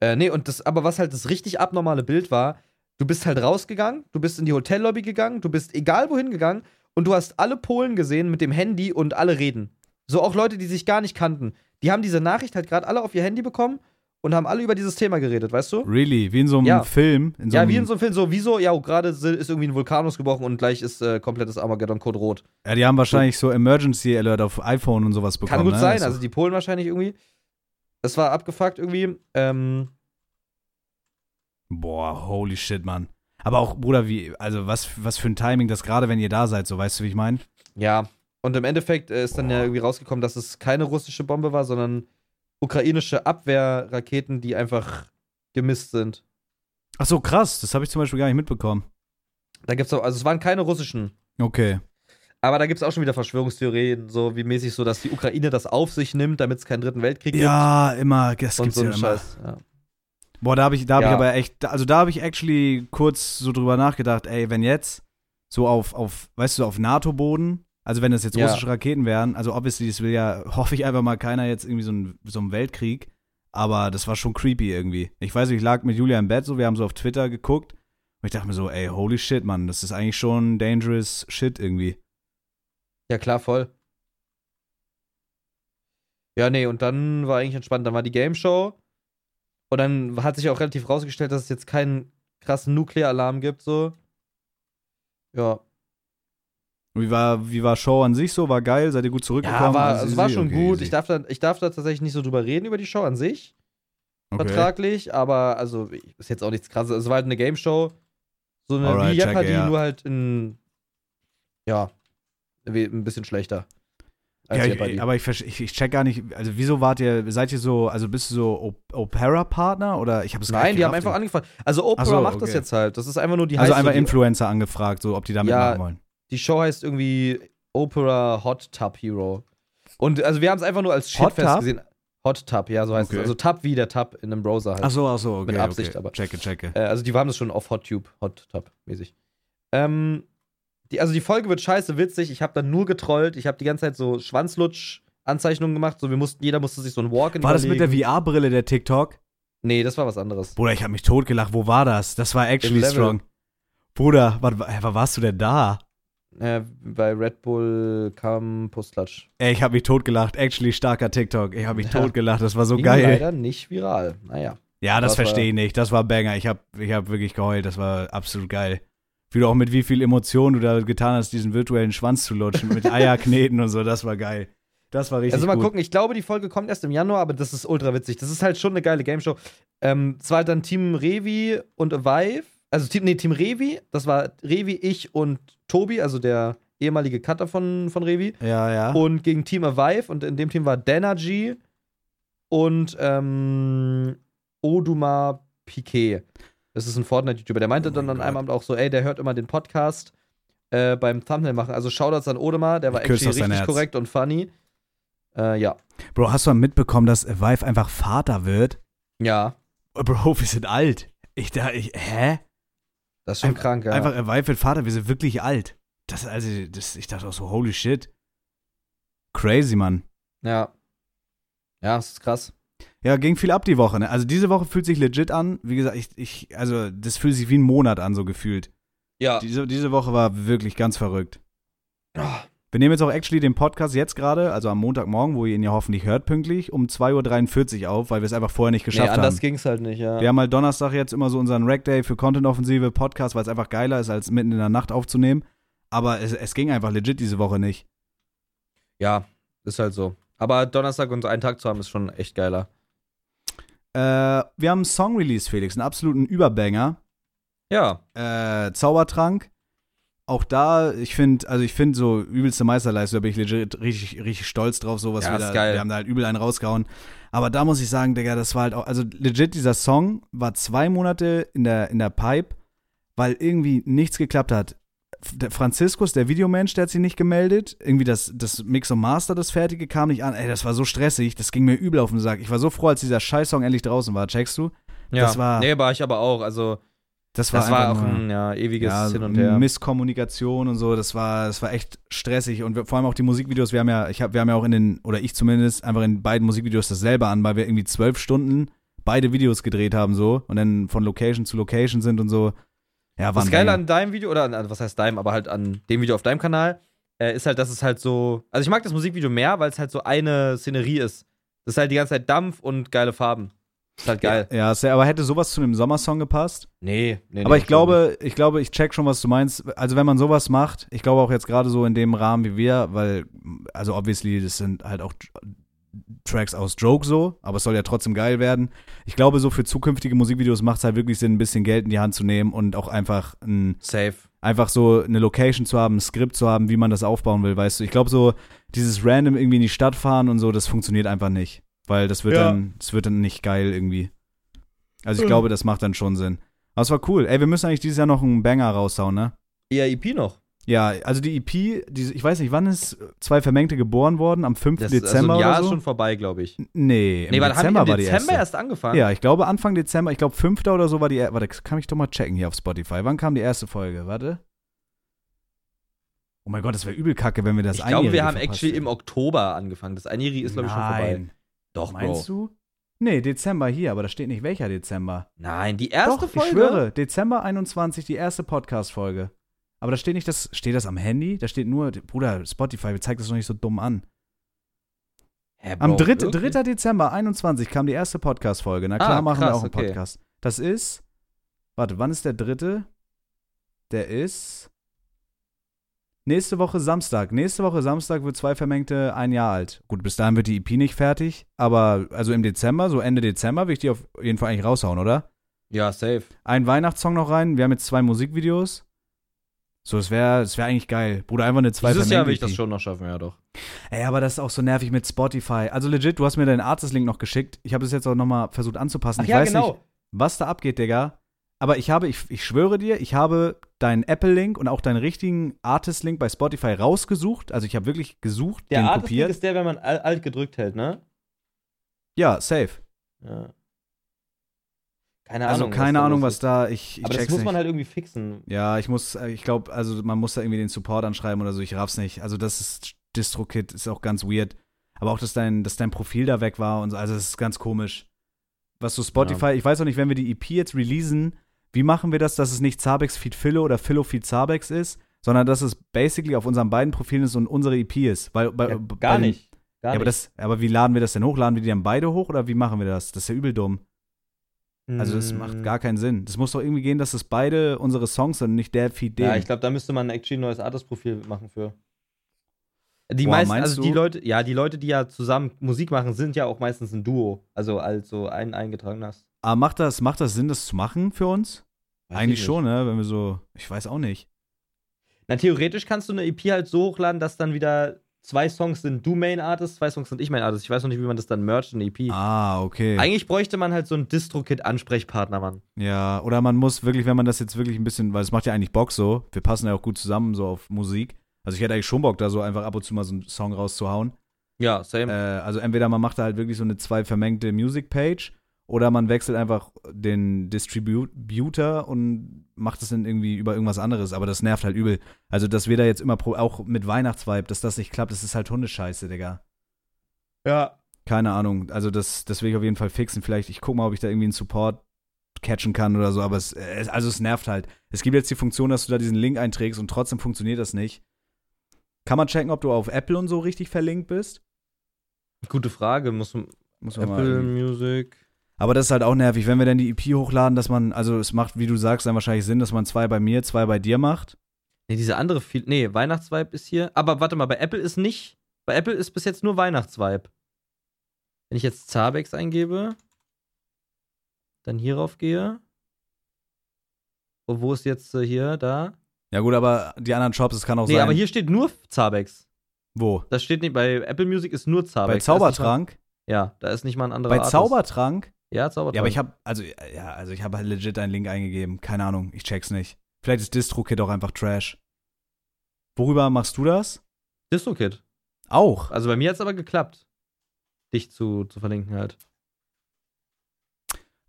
Äh, nee, und das, aber was halt das richtig abnormale Bild war, du bist halt rausgegangen, du bist in die Hotellobby gegangen, du bist egal wohin gegangen und du hast alle Polen gesehen mit dem Handy und alle reden. So auch Leute, die sich gar nicht kannten. Die haben diese Nachricht halt gerade alle auf ihr Handy bekommen und haben alle über dieses Thema geredet, weißt du? Really? Wie in so einem Ja. Film? So ja, einem, wie in so einem Film, so, wieso, ja, gerade ist irgendwie ein Vulkan ausgebrochen und gleich ist äh, komplettes Armageddon-Code rot. ja, die haben wahrscheinlich so Emergency Alert auf iPhone und sowas bekommen. Kann gut ne? sein, Also- also die Polen wahrscheinlich irgendwie. Das war abgefuckt irgendwie. Ähm, Boah, holy shit, Mann. Aber auch, Bruder, wie, also was, was für ein Timing das gerade, wenn ihr da seid, so weißt du, wie ich meine? ja. Und im Endeffekt äh, ist dann ja Boah. irgendwie rausgekommen, dass es keine russische Bombe war, sondern ukrainische Abwehrraketen, die einfach gemisst sind. Ach so, krass, das habe ich zum Beispiel gar nicht mitbekommen. Da gibt's auch, also es waren keine russischen. Okay. Aber da gibt es auch schon wieder Verschwörungstheorien, so wie mäßig so, dass die Ukraine das auf sich nimmt, damit es keinen dritten Weltkrieg Ja, immer, das gibt. Und gibt's so ja immer. Scheiß. Ja. Boah, da habe ich, da hab Ja. ich aber echt, also da habe ich actually kurz so drüber nachgedacht, ey, wenn jetzt so auf, auf weißt du, auf NATO-Boden, also wenn das jetzt Ja. russische Raketen wären, also obviously, das will ja, hoffe ich einfach mal keiner jetzt irgendwie so einen so einen Weltkrieg, aber das war schon creepy irgendwie. Ich weiß nicht, ich lag mit Julia im Bett so, wir haben so auf Twitter geguckt und ich dachte mir so, ey, holy shit, Mann, das ist eigentlich schon dangerous shit irgendwie. ja, klar, voll. Ja, nee, und dann war eigentlich entspannt. Dann war die Game Show. Und dann hat sich auch relativ rausgestellt, dass es jetzt keinen krassen Nuklearalarm gibt, so. Ja. Wie war, wie war Show an sich so? War geil? Seid ihr gut zurückgekommen? Ja, war, Also es war schon Okay, gut. easy. Ich darf, da, ich darf da tatsächlich nicht so drüber reden, über die Show an sich. okay. vertraglich, aber also ist jetzt auch nichts krasses. Es war halt eine Game Show, so eine Alright, wie Jeopardy, checke, ja. nur halt in ja, ein bisschen schlechter. Ja, ich, aber ich, ich, ich check gar nicht, also wieso wart ihr, seid ihr so, also bist du so Op- Opera-Partner oder ich habe es Nein, die haben einfach angefragt. Also Ach so, macht das okay. jetzt halt. Das ist einfach nur die Also einfach die, Influencer angefragt, so ob die da Ja, mitmachen wollen. Die Show heißt irgendwie Opera Hot Tub Hero. Und also wir haben es einfach nur als Shitfest Tub? gesehen. Hot Tub, ja, so heißt Okay. es. Also Tab wie der Tab in einem Browser halt. Ach so, ach so, okay. Mit Absicht, okay. aber- Checke, checke. Äh, also die haben das schon auf Hot Tube, Hot Tub mäßig. Ähm, die, also die Folge wird scheiße witzig. Ich habe dann nur getrollt. Ich habe die ganze Zeit so Schwanzlutsch-Anzeichnungen gemacht. So, wir mussten, jeder musste sich so ein Walk-in War das mit der überlegen. VR-Brille der TikTok? Nee, das war was anderes. Bruder, ich habe mich totgelacht. Wo war das? Das war actually strong. Bruder, wann, wann warst du denn da? Äh, bei Red Bull Campus Klatsch. Ey, ich habe mich totgelacht. Actually starker TikTok. Ich habe mich Ja. totgelacht. Das war so Ging geil. leider nicht viral. Naja. Ja, das Das verstehe ich nicht. Das war Banger. Ich habe ich hab wirklich geheult. Das war absolut geil. Wie du auch mit wie viel Emotion du da getan hast, diesen virtuellen Schwanz zu lutschen, mit Eierkneten und so. Das war geil. Das war richtig Also mal gut. gucken, ich glaube, die Folge kommt erst im Januar, aber das ist ultra witzig. Das ist halt schon eine geile Gameshow. Ähm, es war dann Team Revi und Vive. Also Team, nee, Team Revi, das war Revi, ich und Tobi, also der ehemalige Cutter von, von Revi. Ja, ja. Und gegen Team Avive und in dem Team war Denergy und ähm, Oduma Piquet. Das ist ein Fortnite-YouTuber. Der meinte Oh dann an einem. Abend auch so, ey, der hört immer den Podcast äh, beim Thumbnail machen. Also Shoutouts an Oduma, der war sein richtig Herz. korrekt und funny. Äh, ja. Bro, hast du mal mitbekommen, dass Vive einfach Vater wird? Ja, Bro, wir sind alt. Ich da, ich, hä? Das ist schon Einfach- krank, ja. Einfach wird Vater, wir sind wirklich alt. Das, also, das, ich dachte auch so, holy shit. Crazy, Mann. Ja. Ja, das ist krass. Ja, ging viel ab die Woche, ne? Also diese Woche fühlt sich legit an. Wie gesagt, ich, ich, also das fühlt sich wie ein Monat an, so gefühlt. Ja. Diese, diese Woche war wirklich ganz verrückt. Ah, Wir nehmen jetzt auch actually den Podcast jetzt gerade, also am Montagmorgen, wo ihr ihn ja hoffentlich hört, pünktlich, um 2.43 Uhr auf, weil wir es einfach vorher nicht Nee, geschafft anders haben. ging's halt nicht, ja. Wir haben halt Donnerstag jetzt immer so unseren Rack Day für Content-Offensive Podcast, weil es einfach geiler ist, als mitten in der Nacht aufzunehmen. Aber es, es ging einfach legit diese Woche nicht. Ja, ist halt so. Aber Donnerstag und einen Tag zu haben, ist schon echt geiler. Äh, wir haben einen Song-Release, Felix, einen absoluten Überbanger. Ja. Äh, Zaubertrank. Auch da, ich finde, also ich finde so übelste Meisterleistung, da bin ich legit richtig, richtig stolz drauf, sowas Ja, geil. wir haben da halt übel einen rausgehauen. Aber da muss ich sagen, Digga, das war halt auch, also legit, dieser Song war zwei Monate in der, in der Pipe, weil irgendwie nichts geklappt hat. Der Franziskus, der Videomensch, der hat sich nicht gemeldet. Irgendwie das, das Mix und Master, das Fertige, kam nicht an. Ey, das war so stressig, das ging mir übel auf den Sack. Ich war so froh, als dieser Scheißsong endlich draußen war, checkst du? ja. Das war- Nee, war ich aber auch. Also, Das war, das war auch ein ja, ewiges ja, Hin und Her. Misskommunikation und so, das war, das war echt stressig und wir, vor allem auch die Musikvideos, wir haben ja, ich hab, wir haben ja auch in den, oder ich zumindest, einfach in beiden Musikvideos dasselbe an, weil wir irgendwie zwölf Stunden beide Videos gedreht haben so und dann von Location zu Location sind und so. Ja, Das Geile an deinem Video, oder an, an- was heißt deinem, aber halt an dem Video auf deinem Kanal, äh, ist halt, dass es halt so. Also ich mag das Musikvideo mehr, weil es halt so eine Szenerie ist. Das ist halt die ganze Zeit Dampf und geile Farben. Ist halt geil. Ja, sehr, aber hätte sowas zu einem Sommersong gepasst? Nee, nee, aber nee, ich glaube, ich glaube, ich check schon, was du meinst. Also wenn man sowas macht, ich glaube auch jetzt gerade so in dem Rahmen wie wir, weil, also obviously, das sind halt auch Tracks aus Joke so, aber es soll ja trotzdem geil werden. Ich glaube, so für zukünftige Musikvideos macht es halt wirklich Sinn, ein bisschen Geld in die Hand zu nehmen und auch einfach ein, Safe. einfach so eine Location zu haben, ein Skript zu haben, wie man das aufbauen will, weißt du. Ich glaube, so dieses random irgendwie in die Stadt fahren und so, das funktioniert einfach nicht. Weil das wird Ja. dann, das wird dann nicht geil irgendwie. Also ich Mhm. glaube, das macht dann schon Sinn. Aber es war cool. Ey, wir müssen eigentlich dieses Jahr noch einen Banger raushauen, ne? Eher EP noch. Ja, also die EP, die, ich weiß nicht, wann ist zwei Vermengte geboren worden? Am 5. Das, Dezember also ein Jahr oder so? ist schon vorbei, glaube ich. nee, im Nee, weil haben Dezember die war im die Dezember erst angefangen? Ja, ich glaube Anfang Dezember, ich glaube 5. oder so war die, warte, das kann ich doch mal checken hier auf Spotify. Wann kam die erste Folge? Warte. Oh mein Gott, das wäre übel kacke, wenn wir das ich glaube, wir haben verpasst actually im Oktober angefangen. Das Einjährige ist, glaube ich, schon vorbei. Doch, Meinst Bro. du? Nee, Dezember hier, aber da steht nicht welcher Dezember. Nein, die erste Doch, Folge. ich schwöre, Dezember 21, die erste Podcast-Folge. Aber da steht nicht das, steht das am Handy? Da steht nur, Bruder, Spotify zeigt das doch nicht so dumm an. Hä, Am Bro, 3. wirklich? 3. Dezember 21 kam die erste Podcast-Folge. Na Ah, klar, machen wir auch einen okay. Podcast. Das ist, warte, wann ist der dritte? Der ist nächste Woche Samstag. Nächste Woche Samstag wird zwei Vermengte ein Jahr alt. Gut, bis dahin wird die EP nicht fertig, aber also im Dezember, so Ende Dezember, will ich die auf jeden Fall eigentlich raushauen, oder? Ja, safe. Ein Weihnachtssong noch rein. Wir haben jetzt zwei Musikvideos. So, es wäre es wär eigentlich geil. Bruder, einfach eine zwei Dieses Jahr will ich das schon noch schaffen, ja doch. Ey, aber das ist auch so nervig mit Spotify. Also legit, du hast mir deinen Artist-Link noch geschickt. Ich habe es jetzt auch nochmal versucht anzupassen. ich weiß nicht, was da abgeht, Digga. Aber ich habe, ich, ich schwöre dir, ich habe deinen Apple-Link und auch deinen richtigen Artist-Link bei Spotify rausgesucht. Also ich habe wirklich gesucht, Der den Artist kopiert. ist der, wenn man al- alt gedrückt hält, ne? Ja, safe. Ja. Keine Also Ahnung. keine da Ahnung, was da, ich, ich Aber das muss nicht. man halt irgendwie fixen. Ja, ich muss, äh, ich glaube, also man muss da irgendwie den Support anschreiben oder so, ich raff's nicht. Also das ist DistroKit, ist auch ganz weird. Aber auch, dass dein, dass dein Profil da weg war und so, also das ist ganz komisch. Was so Spotify, ich weiß auch nicht, wenn wir die EP jetzt releasen, wie machen wir das, dass es nicht Zabex Feed Philo oder Philo Feed Zabex ist, sondern dass es basically auf unseren beiden Profilen ist und unsere EP ist? Weil, bei, Ja, gar den- nicht. Gar Ja, aber, das, aber wie laden wir das denn hoch? Laden wir die dann beide hoch oder wie machen wir das? Das ist ja übel dumm. Also das Mm. macht gar keinen Sinn. Das muss doch irgendwie gehen, dass es beide unsere Songs sind und nicht der Feed den. Ja, ich glaube, da müsste man actually ein neues Artist-Profil machen für. Die Boah, meisten, also du? die Leute, ja, die Leute, die ja zusammen Musik machen, sind ja auch meistens ein Duo. Also als so ein eingetragenes. Aber macht das, macht das Sinn, das zu machen für uns? Weiß Eigentlich ich schon, ne? Wenn wir so, ich weiß auch nicht. Na, theoretisch kannst du eine EP halt so hochladen, dass dann wieder zwei Songs sind du Main Artist, zwei Songs sind ich Main Artist. Ich weiß noch nicht, wie man das dann mercht in eine EP. Ah, okay. Eigentlich bräuchte man halt so einen Distro-Kit-Ansprechpartner, Mann. Ja, oder man muss wirklich, wenn man das jetzt wirklich ein bisschen, weil es macht ja eigentlich Bock so, wir passen ja auch gut zusammen so auf Musik. Also ich hätte eigentlich schon Bock, da so einfach ab und zu mal so einen Song rauszuhauen. Ja, same. Äh, also entweder man macht da halt wirklich so eine zwei vermengte Music-Page oder man wechselt einfach den Distributor und macht es dann irgendwie über irgendwas anderes. Aber das nervt halt übel. Also, dass wir da jetzt immer, auch mit Weihnachtsvibe, dass das nicht klappt, das ist halt Hundescheiße, Digga. ja. Keine Ahnung. Also, das, das will ich auf jeden Fall fixen. Vielleicht, ich gucke mal, ob ich da irgendwie einen Support catchen kann oder so. Aber es, es, also es nervt halt. Es gibt jetzt die Funktion, dass du da diesen Link einträgst und trotzdem funktioniert das nicht. Kann man checken, ob du auf Apple und so richtig verlinkt bist? Gute Frage. Muss man Muss mal Apple irgendwie- Music. Aber das ist halt auch nervig, wenn wir dann die EP hochladen, dass man, also es macht, wie du sagst, dann wahrscheinlich Sinn, dass man zwei bei mir, zwei bei dir macht. Nee, diese andere viel. Nee, Weihnachtsvibe ist hier. Aber warte mal, bei Apple ist nicht. Bei Apple ist bis jetzt nur Weihnachtsvibe. Wenn ich jetzt Zabex eingebe, dann hierauf gehe. Und wo ist jetzt äh, hier, da? Ja gut, aber die anderen Shops, es kann auch Nee, sein. aber hier steht nur Zabex. Wo? Das steht nicht, bei Apple Music ist nur Zabex. Bei mal- Zaubertrank? Ja, da ist nicht mal ein anderer Bei Artist. Zaubertrank? Ja, Zaubertrank. Ja, aber ich habe, also, ja, also ich habe halt legit einen Link eingegeben. Keine Ahnung, ich check's nicht. Vielleicht ist DistroKit auch einfach Trash. Worüber machst du das? DistroKid. Auch. Also bei mir hat es aber geklappt, dich zu, zu verlinken halt.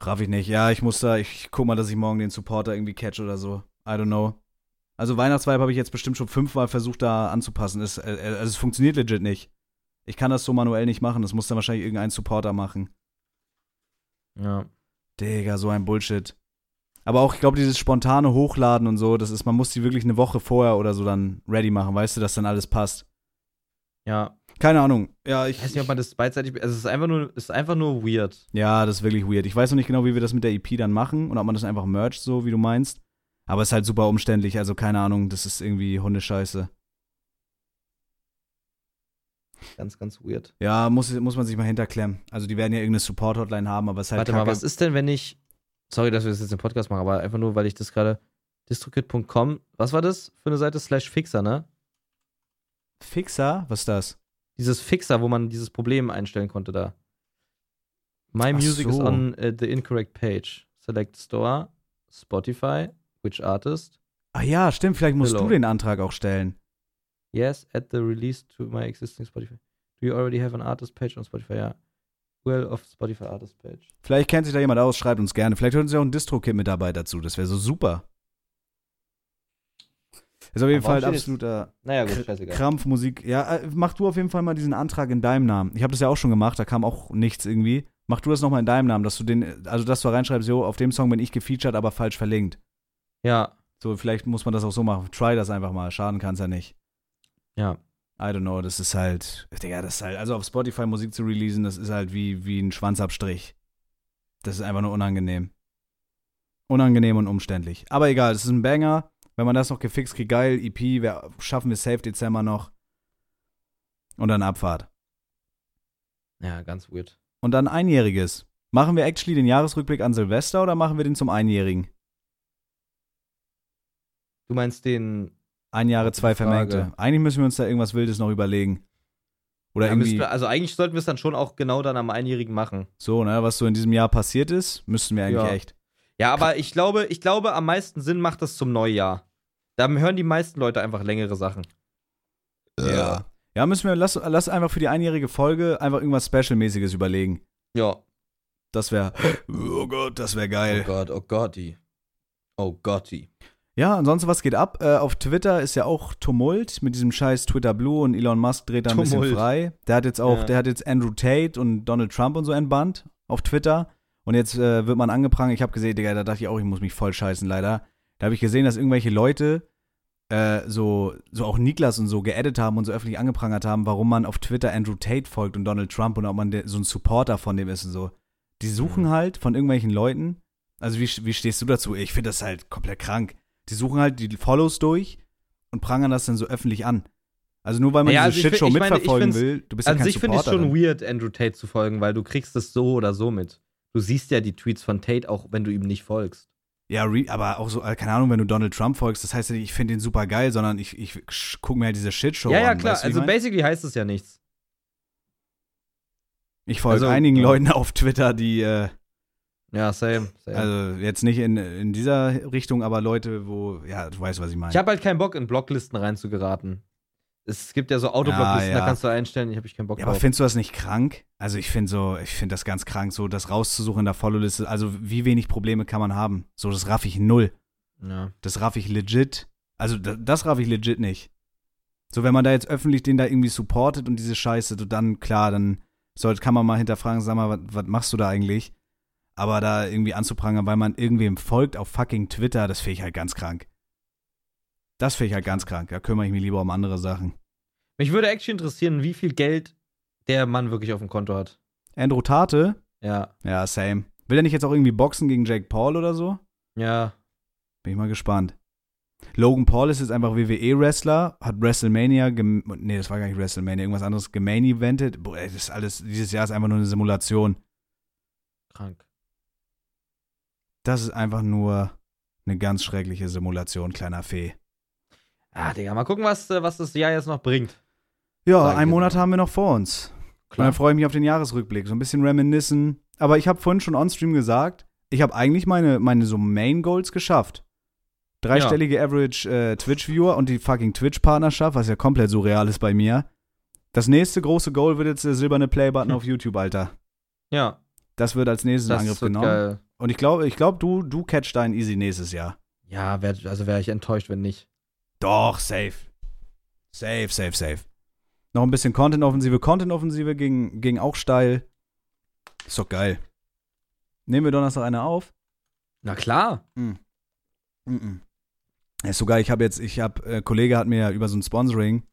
Raff ich nicht. Ja, ich muss da, ich guck mal, dass ich morgen den Supporter irgendwie catch oder so. I don't know. Also Weihnachtsvibe habe ich jetzt bestimmt schon fünfmal versucht, da anzupassen. Es, äh, äh, also es funktioniert legit nicht. Ich kann das so manuell nicht machen. Das muss dann wahrscheinlich irgendein Supporter machen. Ja. Digga, so ein Bullshit. Aber auch, ich glaube, dieses spontane Hochladen und so, das ist, man muss die wirklich eine Woche vorher oder so dann ready machen, weißt du, dass dann alles passt. Ja. Keine Ahnung. Ja, Ich weiß nicht, ob man das beidseitig. Also es ist einfach nur, es ist einfach nur weird. Ja, das ist wirklich weird. Ich weiß noch nicht genau, wie wir das mit der EP dann machen und ob man das einfach mercht, so wie du meinst. Aber es ist halt super umständlich, also keine Ahnung, das ist irgendwie Hundescheiße. Ganz, ganz weird. Ja, muss, muss man sich mal hinterklemmen. Also die werden ja irgendeine Support-Hotline haben, aber es ist halt Warte kacke. mal, was ist denn, wenn ich. Sorry, dass wir das jetzt im Podcast machen, aber einfach nur, weil ich das gerade. distrokit.com, was war das für eine Seite? Slash Fixer, ne? Fixer? Was ist das? Dieses Fixer, wo man dieses Problem einstellen konnte da. My Ach music is so. on uh, the incorrect page. Select Store, Spotify, which artist, Ach ja, stimmt, vielleicht musst Hello. du den Antrag auch stellen. Yes, at the release to my existing Spotify. Do you already have an artist page on Spotify? Ja. Well of Spotify artist page. Vielleicht kennt sich da jemand aus, schreibt uns gerne. Vielleicht hört uns ja auch ein Distro-Kit mit dabei dazu. Das wäre so super. Ist auf jeden Aber Fall ein absoluter Naja, gut. Krampfmusik. Ja, äh, mach du auf jeden Fall mal diesen Antrag in deinem Namen. Ich habe das ja auch schon gemacht, da kam auch nichts irgendwie. Mach du das nochmal in deinem Namen, dass du den, also dass du reinschreibst, jo, auf dem Song bin ich gefeatured, aber falsch verlinkt. Ja, So, vielleicht muss man das auch so machen. Try das einfach mal. Schaden kann es ja nicht. Ja. I don't know, das ist halt, Digga, das ist halt, also auf Spotify Musik zu releasen, das ist halt wie, wie ein Schwanzabstrich. Das ist einfach nur unangenehm. Unangenehm und umständlich. Aber egal, das ist ein Banger. Wenn man das noch gefixt kriegt, geil, EP, wir, schaffen wir Safe Dezember noch. Und dann Abfahrt. Ja, ganz weird. Und dann Einjähriges. Machen wir actually den Jahresrückblick an Silvester oder machen wir den zum Einjährigen? Du meinst den. Ein Jahre, zwei Frage. Vermengte. Eigentlich müssen wir uns da irgendwas Wildes noch überlegen. Oder Ja, irgendwie wir, also eigentlich sollten wir es dann schon auch genau dann am Einjährigen machen. so, ne, was so in diesem Jahr passiert ist, müssten wir eigentlich Ja. echt. Ja, aber ich glaube, ich glaube, am meisten Sinn macht das zum Neujahr. Da hören die meisten Leute einfach längere Sachen. Ja. Ja, müssen wir, lass, lass einfach für die einjährige Folge einfach irgendwas Special-mäßiges überlegen. Ja. Das wäre, oh Gott, das wäre Oh geil. Gott, oh Gotti. Oh Gotti. Ja, ansonsten, was geht ab? Äh, auf Twitter ist ja auch Tumult mit diesem scheiß Twitter Blue und Elon Musk dreht da ein bisschen Tumult. frei. Der hat jetzt auch, Ja. der hat jetzt Andrew Tate und Donald Trump und so entbannt auf Twitter. Und jetzt äh, wird man angeprangert. Ich habe gesehen, Digga, da dachte ich auch, ich muss mich voll scheißen, leider. Da habe ich gesehen, dass irgendwelche Leute äh, so, so auch Niklas und so geedit haben und so öffentlich angeprangert haben, warum man auf Twitter Andrew Tate folgt und Donald Trump und ob man der, so ein Supporter von dem ist und so. Die suchen Mhm. halt von irgendwelchen Leuten. Also, wie, wie stehst du dazu? Ich finde das halt komplett krank. Die suchen halt die Follows durch und prangern das dann so öffentlich an. Also nur weil man Ja, diese also Shitshow meine, mitverfolgen will, du bist ja An kein sich finde ich schon weird, Andrew Tate zu folgen, weil du kriegst es so oder so mit. Du siehst ja die Tweets von Tate, auch wenn du ihm nicht folgst. Ja, aber auch so, äh, keine Ahnung, wenn du Donald Trump folgst, das heißt ja nicht, ich finde den super geil, sondern ich, ich gucke mir halt diese Shitshow ja, ja, an. klar. weißt Also ich mein? basically heißt es ja nichts. Ich folge also, einigen ja. Leuten auf Twitter, die, äh, Ja, same. same. also jetzt nicht in, in dieser Richtung, aber Leute, wo, ja, du weißt, was ich meine. ich habe halt keinen Bock, in Blocklisten reinzugeraten. Es gibt ja so Autoblocklisten, Ja, ja. da kannst du einstellen, ich habe ich keinen Bock Ja, aber drauf. findest du das nicht krank? Also ich finde so, ich finde das ganz krank, so das rauszusuchen in der Follow-Liste. Also wie wenig Probleme kann man haben? So, das raff ich null. Ja. Das raff ich legit. Also das, das raff ich legit nicht. So, wenn man da jetzt öffentlich den da irgendwie supportet und diese Scheiße, so dann klar, dann soll, kann man mal hinterfragen, sag mal, was, was machst du da eigentlich? Aber da irgendwie anzuprangern, weil man irgendwem folgt auf fucking Twitter, das finde ich halt ganz krank. Das finde ich halt ganz krank. Da kümmere ich mich lieber um andere Sachen. Mich würde actually interessieren, wie viel Geld der Mann wirklich auf dem Konto hat. Andrew Tate, Ja. Ja, same. Will er nicht jetzt auch irgendwie boxen gegen Jake Paul oder so? Ja. Bin ich mal gespannt. Logan Paul ist jetzt einfach WWE-Wrestler, hat WrestleMania, nee, das war gar nicht WrestleMania, irgendwas anderes gemain-evented. Boah, das ist alles, dieses Jahr ist einfach nur eine Simulation. Krank. Das ist einfach nur eine ganz schreckliche Simulation, kleiner Fee. Ah, Digga, mal gucken, was, äh, was das Jahr jetzt noch bringt. Ja, einen Monat haben wir noch vor uns. Und dann freue ich mich auf den Jahresrückblick, so ein bisschen reminiscen. Aber ich habe vorhin schon on-stream gesagt, ich habe eigentlich meine, meine so Main-Goals geschafft. Dreistellige Average äh, Twitch-Viewer und die fucking Twitch-Partnerschaft, was ja komplett surreal ist bei mir. Das nächste große Goal wird jetzt der silberne Play-Button auf YouTube, Alter. Ja, Das wird als nächstes in das Angriff wird genommen. geil. Und ich glaube, ich glaub, du, du catch deinen easy nächstes Jahr. Ja, wär, also wäre ich enttäuscht, wenn nicht. Doch, safe. Safe, safe, safe. Noch ein bisschen Content-Offensive. Content-Offensive ging, ging auch steil. Ist doch geil. Nehmen wir Donnerstag eine auf? Na klar. Mhm. Mhm. Ist so geil. Ich habe jetzt, ich habe, äh, Kollege hat mir über so ein Sponsoring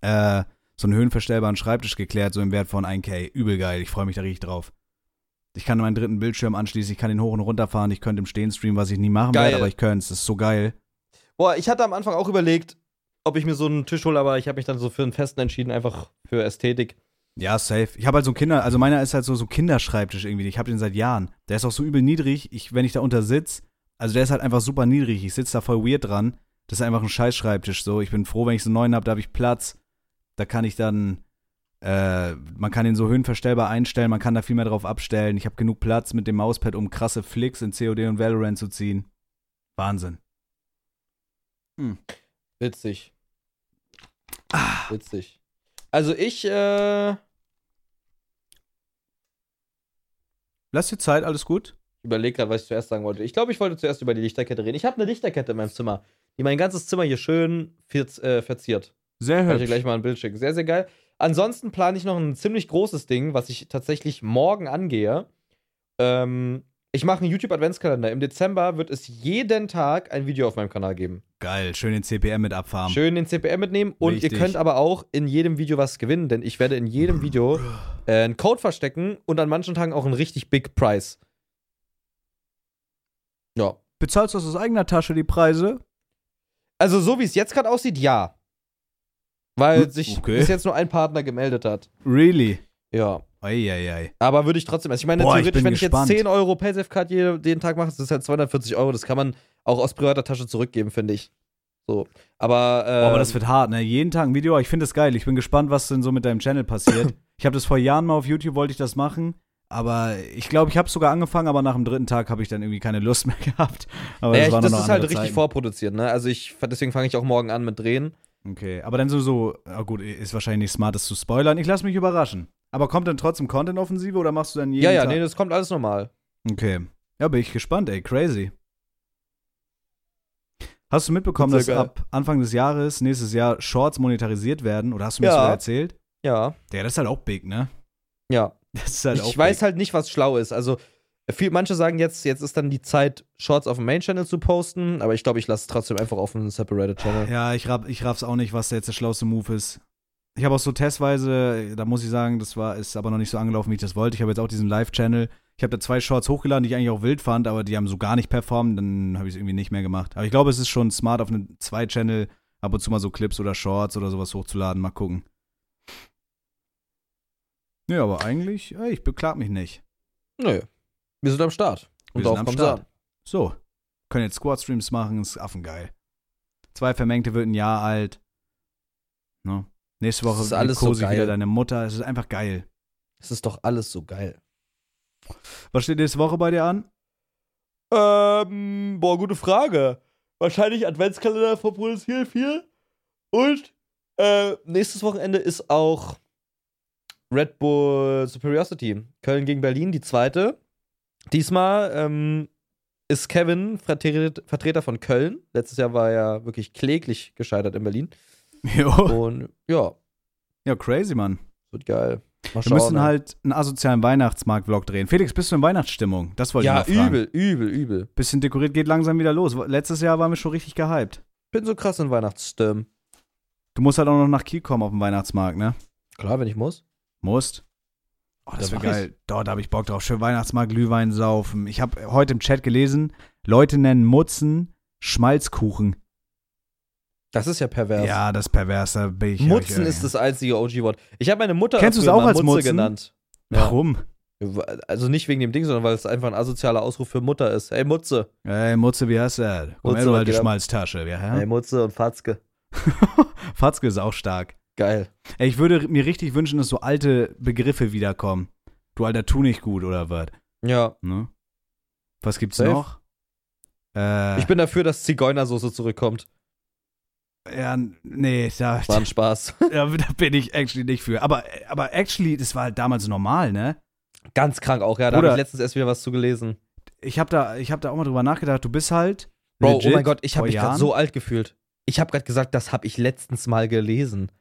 äh, so einen höhenverstellbaren Schreibtisch geklärt, so im Wert von 1K. Übel geil. Ich freue mich da richtig drauf. Ich kann meinen dritten Bildschirm anschließen, ich kann den hoch und runter fahren, ich könnte im Stehen streamen, was ich nie machen Geil. werde, aber ich könnte es. Das ist so geil. Boah, ich hatte am Anfang auch überlegt, ob ich mir so einen Tisch hole, aber ich habe mich dann so für einen festen entschieden, einfach für Ästhetik. Ja, safe. Ich habe halt so einen Kinder, also meiner ist halt so so ein Kinderschreibtisch irgendwie. Ich habe den seit Jahren. Der ist auch so übel niedrig. Ich, wenn ich da unter sitz, also der ist halt einfach super niedrig. Ich sitze da voll weird dran. Das ist einfach ein Scheißschreibtisch. So, ich bin froh, wenn ich so einen neuen habe, da habe ich Platz. Da kann ich dann, äh, man kann den so höhenverstellbar einstellen. Man kann da viel mehr drauf abstellen. Ich habe genug Platz mit dem Mauspad, um krasse Flicks in COD und Valorant zu ziehen. Wahnsinn. Hm. Witzig. Witzig. Also ich, äh, Lass dir Zeit, alles gut? überlege gerade, was ich zuerst sagen wollte. Ich glaube, ich wollte zuerst über die Lichterkette reden. Ich habe eine Lichterkette in meinem Zimmer, die mein ganzes Zimmer hier schön äh, verziert. Sehr Kann ich dir hübsch. gleich mal ein Bild schicken. Sehr, sehr geil. Ansonsten plane ich noch ein ziemlich großes Ding, was ich tatsächlich morgen angehe. Ähm, ich mache einen YouTube-Adventskalender. Im Dezember wird es jeden Tag ein Video auf meinem Kanal geben. Geil, schön den CPM mit abfarmen. Schön den CPM mitnehmen und Wichtig. ihr könnt aber auch in jedem Video was gewinnen, denn ich werde in jedem Video äh, einen Code verstecken und an manchen Tagen auch einen richtig Big Price. Ja. Bezahlst du das aus eigener Tasche, die Preise? Also, so wie es jetzt gerade aussieht, ja. Weil Hm, sich okay. bis jetzt nur ein Partner gemeldet hat. Really? Ja. Eieiei. Aber würde ich trotzdem, also ich meine, Boah, ich theoretisch, bin wenn ich gespannt. jetzt 10 Euro PaySafe-Card jeden, Tag mache, das ist halt 240 Euro. Das kann man auch aus privater Tasche zurückgeben, finde ich. So. Aber, äh, Boah, aber das wird hart, ne? Jeden Tag ein Video, ich finde das geil. Ich bin gespannt, was denn so mit deinem Channel passiert. ich habe das vor Jahren mal auf YouTube, wollte ich das machen. Aber ich glaube, ich habe sogar angefangen, aber nach dem dritten Tag habe ich dann irgendwie keine Lust mehr gehabt. Aber naja, das, ich, das ist halt richtig Zeiten. vorproduziert, ne? Also ich, deswegen fange ich auch morgen an mit Drehen. Okay, aber dann so, so, ah gut, ist wahrscheinlich nicht smart, das zu spoilern. Ich lasse mich überraschen. Aber kommt dann trotzdem Content-Offensive oder machst du dann jeden Ja, ja, Tag? nee, das kommt alles normal. Okay. Ja, bin ich gespannt, ey, crazy. Hast du mitbekommen, dass geil. ab Anfang des Jahres, nächstes Jahr, Shorts monetarisiert werden? Oder hast du mir das Ja. sogar erzählt? Ja, Ja, das ist halt auch big, ne? ja. Das ist halt auch ich weiß big. halt nicht, was schlau ist. Also, viel, manche sagen jetzt, jetzt ist dann die Zeit, Shorts auf dem Main-Channel zu posten, aber ich glaube, ich lasse es trotzdem einfach auf dem Separated Channel. Ja, ich, raff, ich raff's auch nicht, was da jetzt der schlauste Move ist. Ich habe auch so testweise, da muss ich sagen, das war, ist aber noch nicht so angelaufen, wie ich das wollte. Ich habe jetzt auch diesen Live-Channel. Ich habe da zwei Shorts hochgeladen, die ich eigentlich auch wild fand, aber die haben so gar nicht performt. Dann habe ich es irgendwie nicht mehr gemacht. Aber ich glaube, es ist schon smart, auf einem Zwei-Channel ab und zu mal so Clips oder Shorts oder sowas hochzuladen. Mal gucken. Ja, aber eigentlich, ich beklag mich nicht. Nö. Wir sind am Start. Und Wir darauf sind am Start. an. So, können jetzt Squad-Streams machen, ist affengeil. Zwei Vermengte wird ein Jahr alt. Ne? Nächste Woche ist alles so liebkose ich wieder geil. deine Mutter. Es ist einfach geil. Es ist doch alles so geil. Was steht nächste Woche bei dir an? Ähm, boah, gute Frage. Wahrscheinlich Adventskalender von Heal 4. Und äh, nächstes Wochenende ist auch Red Bull Superiority. Köln gegen Berlin, die zweite. Diesmal ähm, ist Kevin Vertret Vertreter von Köln. Letztes Jahr war er wirklich kläglich gescheitert in Berlin. Jo. Und ja, Ja, crazy, Mann. wird geil. Mal Wir müssen ne? halt einen asozialen Weihnachtsmarkt-Vlog drehen. Felix, bist du in Weihnachtsstimmung? Das wollte Ja, ich mal fragen. übel, übel, übel. Bisschen dekoriert, geht langsam wieder los. Letztes Jahr waren wir schon richtig gehypt. Bin so krass in Weihnachtsstimmen. Du musst halt auch noch nach Kiel kommen auf dem Weihnachtsmarkt, ne? Klar, wenn ich muss. Musst. Oh, das Da wäre geil. Dort habe ich Bock drauf. Schön Weihnachtsmarkt, Glühwein saufen. Ich habe heute im Chat gelesen, Leute nennen Mutzen Schmalzkuchen. Das ist ja pervers. Ja, das ist pervers. Da bin ich, Mutzen ich, ist das einzige OG-Wort. Ich habe meine Mutter Kennst auch als Mutze Mutzen? genannt. Ja. Warum? Also nicht wegen dem Ding, sondern weil es einfach ein asozialer Ausruf für Mutter ist. Hey Mutze. Ey, Mutze, wie heißt das? Komm Mutze, her, du alte? Schmalztasche. Ja, Hey hä? Mutze und Fatzke. Fatzke ist auch stark. Geil. Ey, ich würde mir richtig wünschen, dass so alte Begriffe wiederkommen. Du alter Tu nicht gut oder was? Ja. Ne? Was gibt's Safe. noch? Äh, Ich bin dafür, dass Zigeunersoße zurückkommt. ja, nee, da, War ein Spaß. da, da bin ich actually nicht für. Aber, aber actually, das war halt damals normal, ne? Ganz krank auch, ja. Da habe ich letztens erst wieder was zu gelesen. Ich habe da, ich hab da auch mal drüber nachgedacht. Du bist halt. Bro, oh mein Gott, ich habe mich gerade so alt gefühlt. Ich habe gerade gesagt, das habe ich letztens mal gelesen.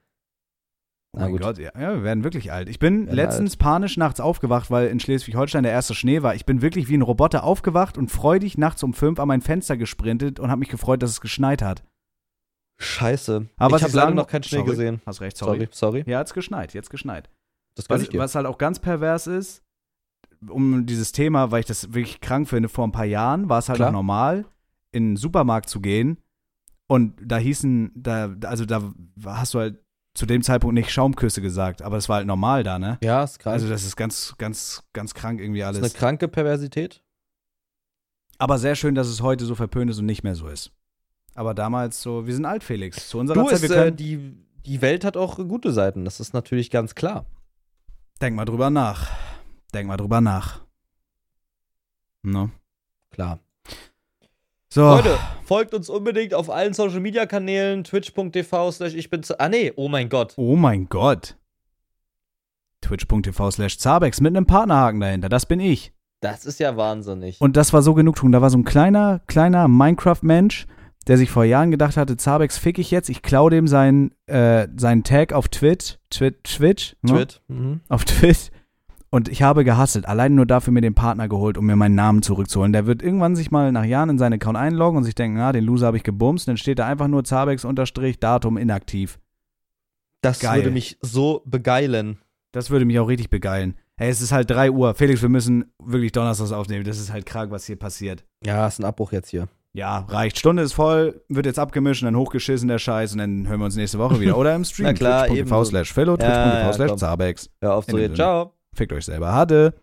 Oh mein. Gott, ja, ja, wir werden wirklich alt. Ich bin letztens panisch nachts aufgewacht, weil in Schleswig-Holstein der erste Schnee war. Ich bin wirklich wie ein Roboter aufgewacht und freudig nachts um fünf an mein Fenster gesprintet und habe mich gefreut, dass es geschneit hat. Scheiße. Aber ich habe leider noch keinen Schnee Sorry. gesehen. Hast recht, sorry. Sorry, sorry. Ja, hat's geschneit, jetzt geschneit. Das Was, ich dir. was halt auch ganz pervers ist, um dieses Thema, weil ich das wirklich krank finde, vor ein paar Jahren war es halt Klar. noch normal, in den Supermarkt zu gehen und da hießen, da, also da hast du halt zu dem Zeitpunkt nicht Schaumküsse gesagt, aber das war halt normal da, ne? Ja, ist krank. Also das ist ganz, ganz, ganz krank irgendwie das alles. ist eine kranke Perversität. Aber sehr schön, dass es heute so verpönt ist und nicht mehr so ist. Aber damals so, wir sind alt, Felix. Zu unserer Du, Zeit, ist, wir äh, können, die, die Welt hat auch gute Seiten. Das ist natürlich ganz klar. denk mal drüber nach. Denk mal drüber nach. Ne? Klar. So. Leute, folgt uns unbedingt auf allen Social Media Kanälen, twitch.tv slash ich bin. Ah, nee, oh mein Gott. Oh mein Gott. Twitch.tv slash Zabex mit einem Partnerhaken dahinter. Das bin ich. Das ist ja wahnsinnig. Und das war so Genugtuung. Da war so ein kleiner, kleiner Minecraft-Mensch, der sich vor Jahren gedacht hatte, Zabex fick ich jetzt, ich klau dem seinen, äh, seinen Tag auf Twitch, Twitch, Twitch, ne? Twit. Mhm. auf Twitch. Und ich habe gehasselt, allein nur dafür mir den Partner geholt, um mir meinen Namen zurückzuholen. Der wird irgendwann sich mal nach Jahren in seinen Account einloggen und sich denken, ah, den Loser habe ich gebumst. Und dann steht da einfach nur Zabex unterstrich Datum inaktiv. Das Geil. würde mich so begeilen. Das würde mich auch richtig begeilen. Hey, es ist halt 3 Uhr. Felix, wir müssen wirklich Donnerstags aufnehmen. Das ist halt krank, was hier passiert. Ja, ist ein Abbruch jetzt hier. Ja, reicht. Stunde ist voll, wird jetzt abgemischt und dann hochgeschissen der Scheiß und dann hören wir uns nächste Woche wieder. Oder im Stream. Na klar, Twitch.tv slash ja, Twitch.tv slash. Zabex. Hör auf zu reden. Ciao. Fickt euch selber. Hatte.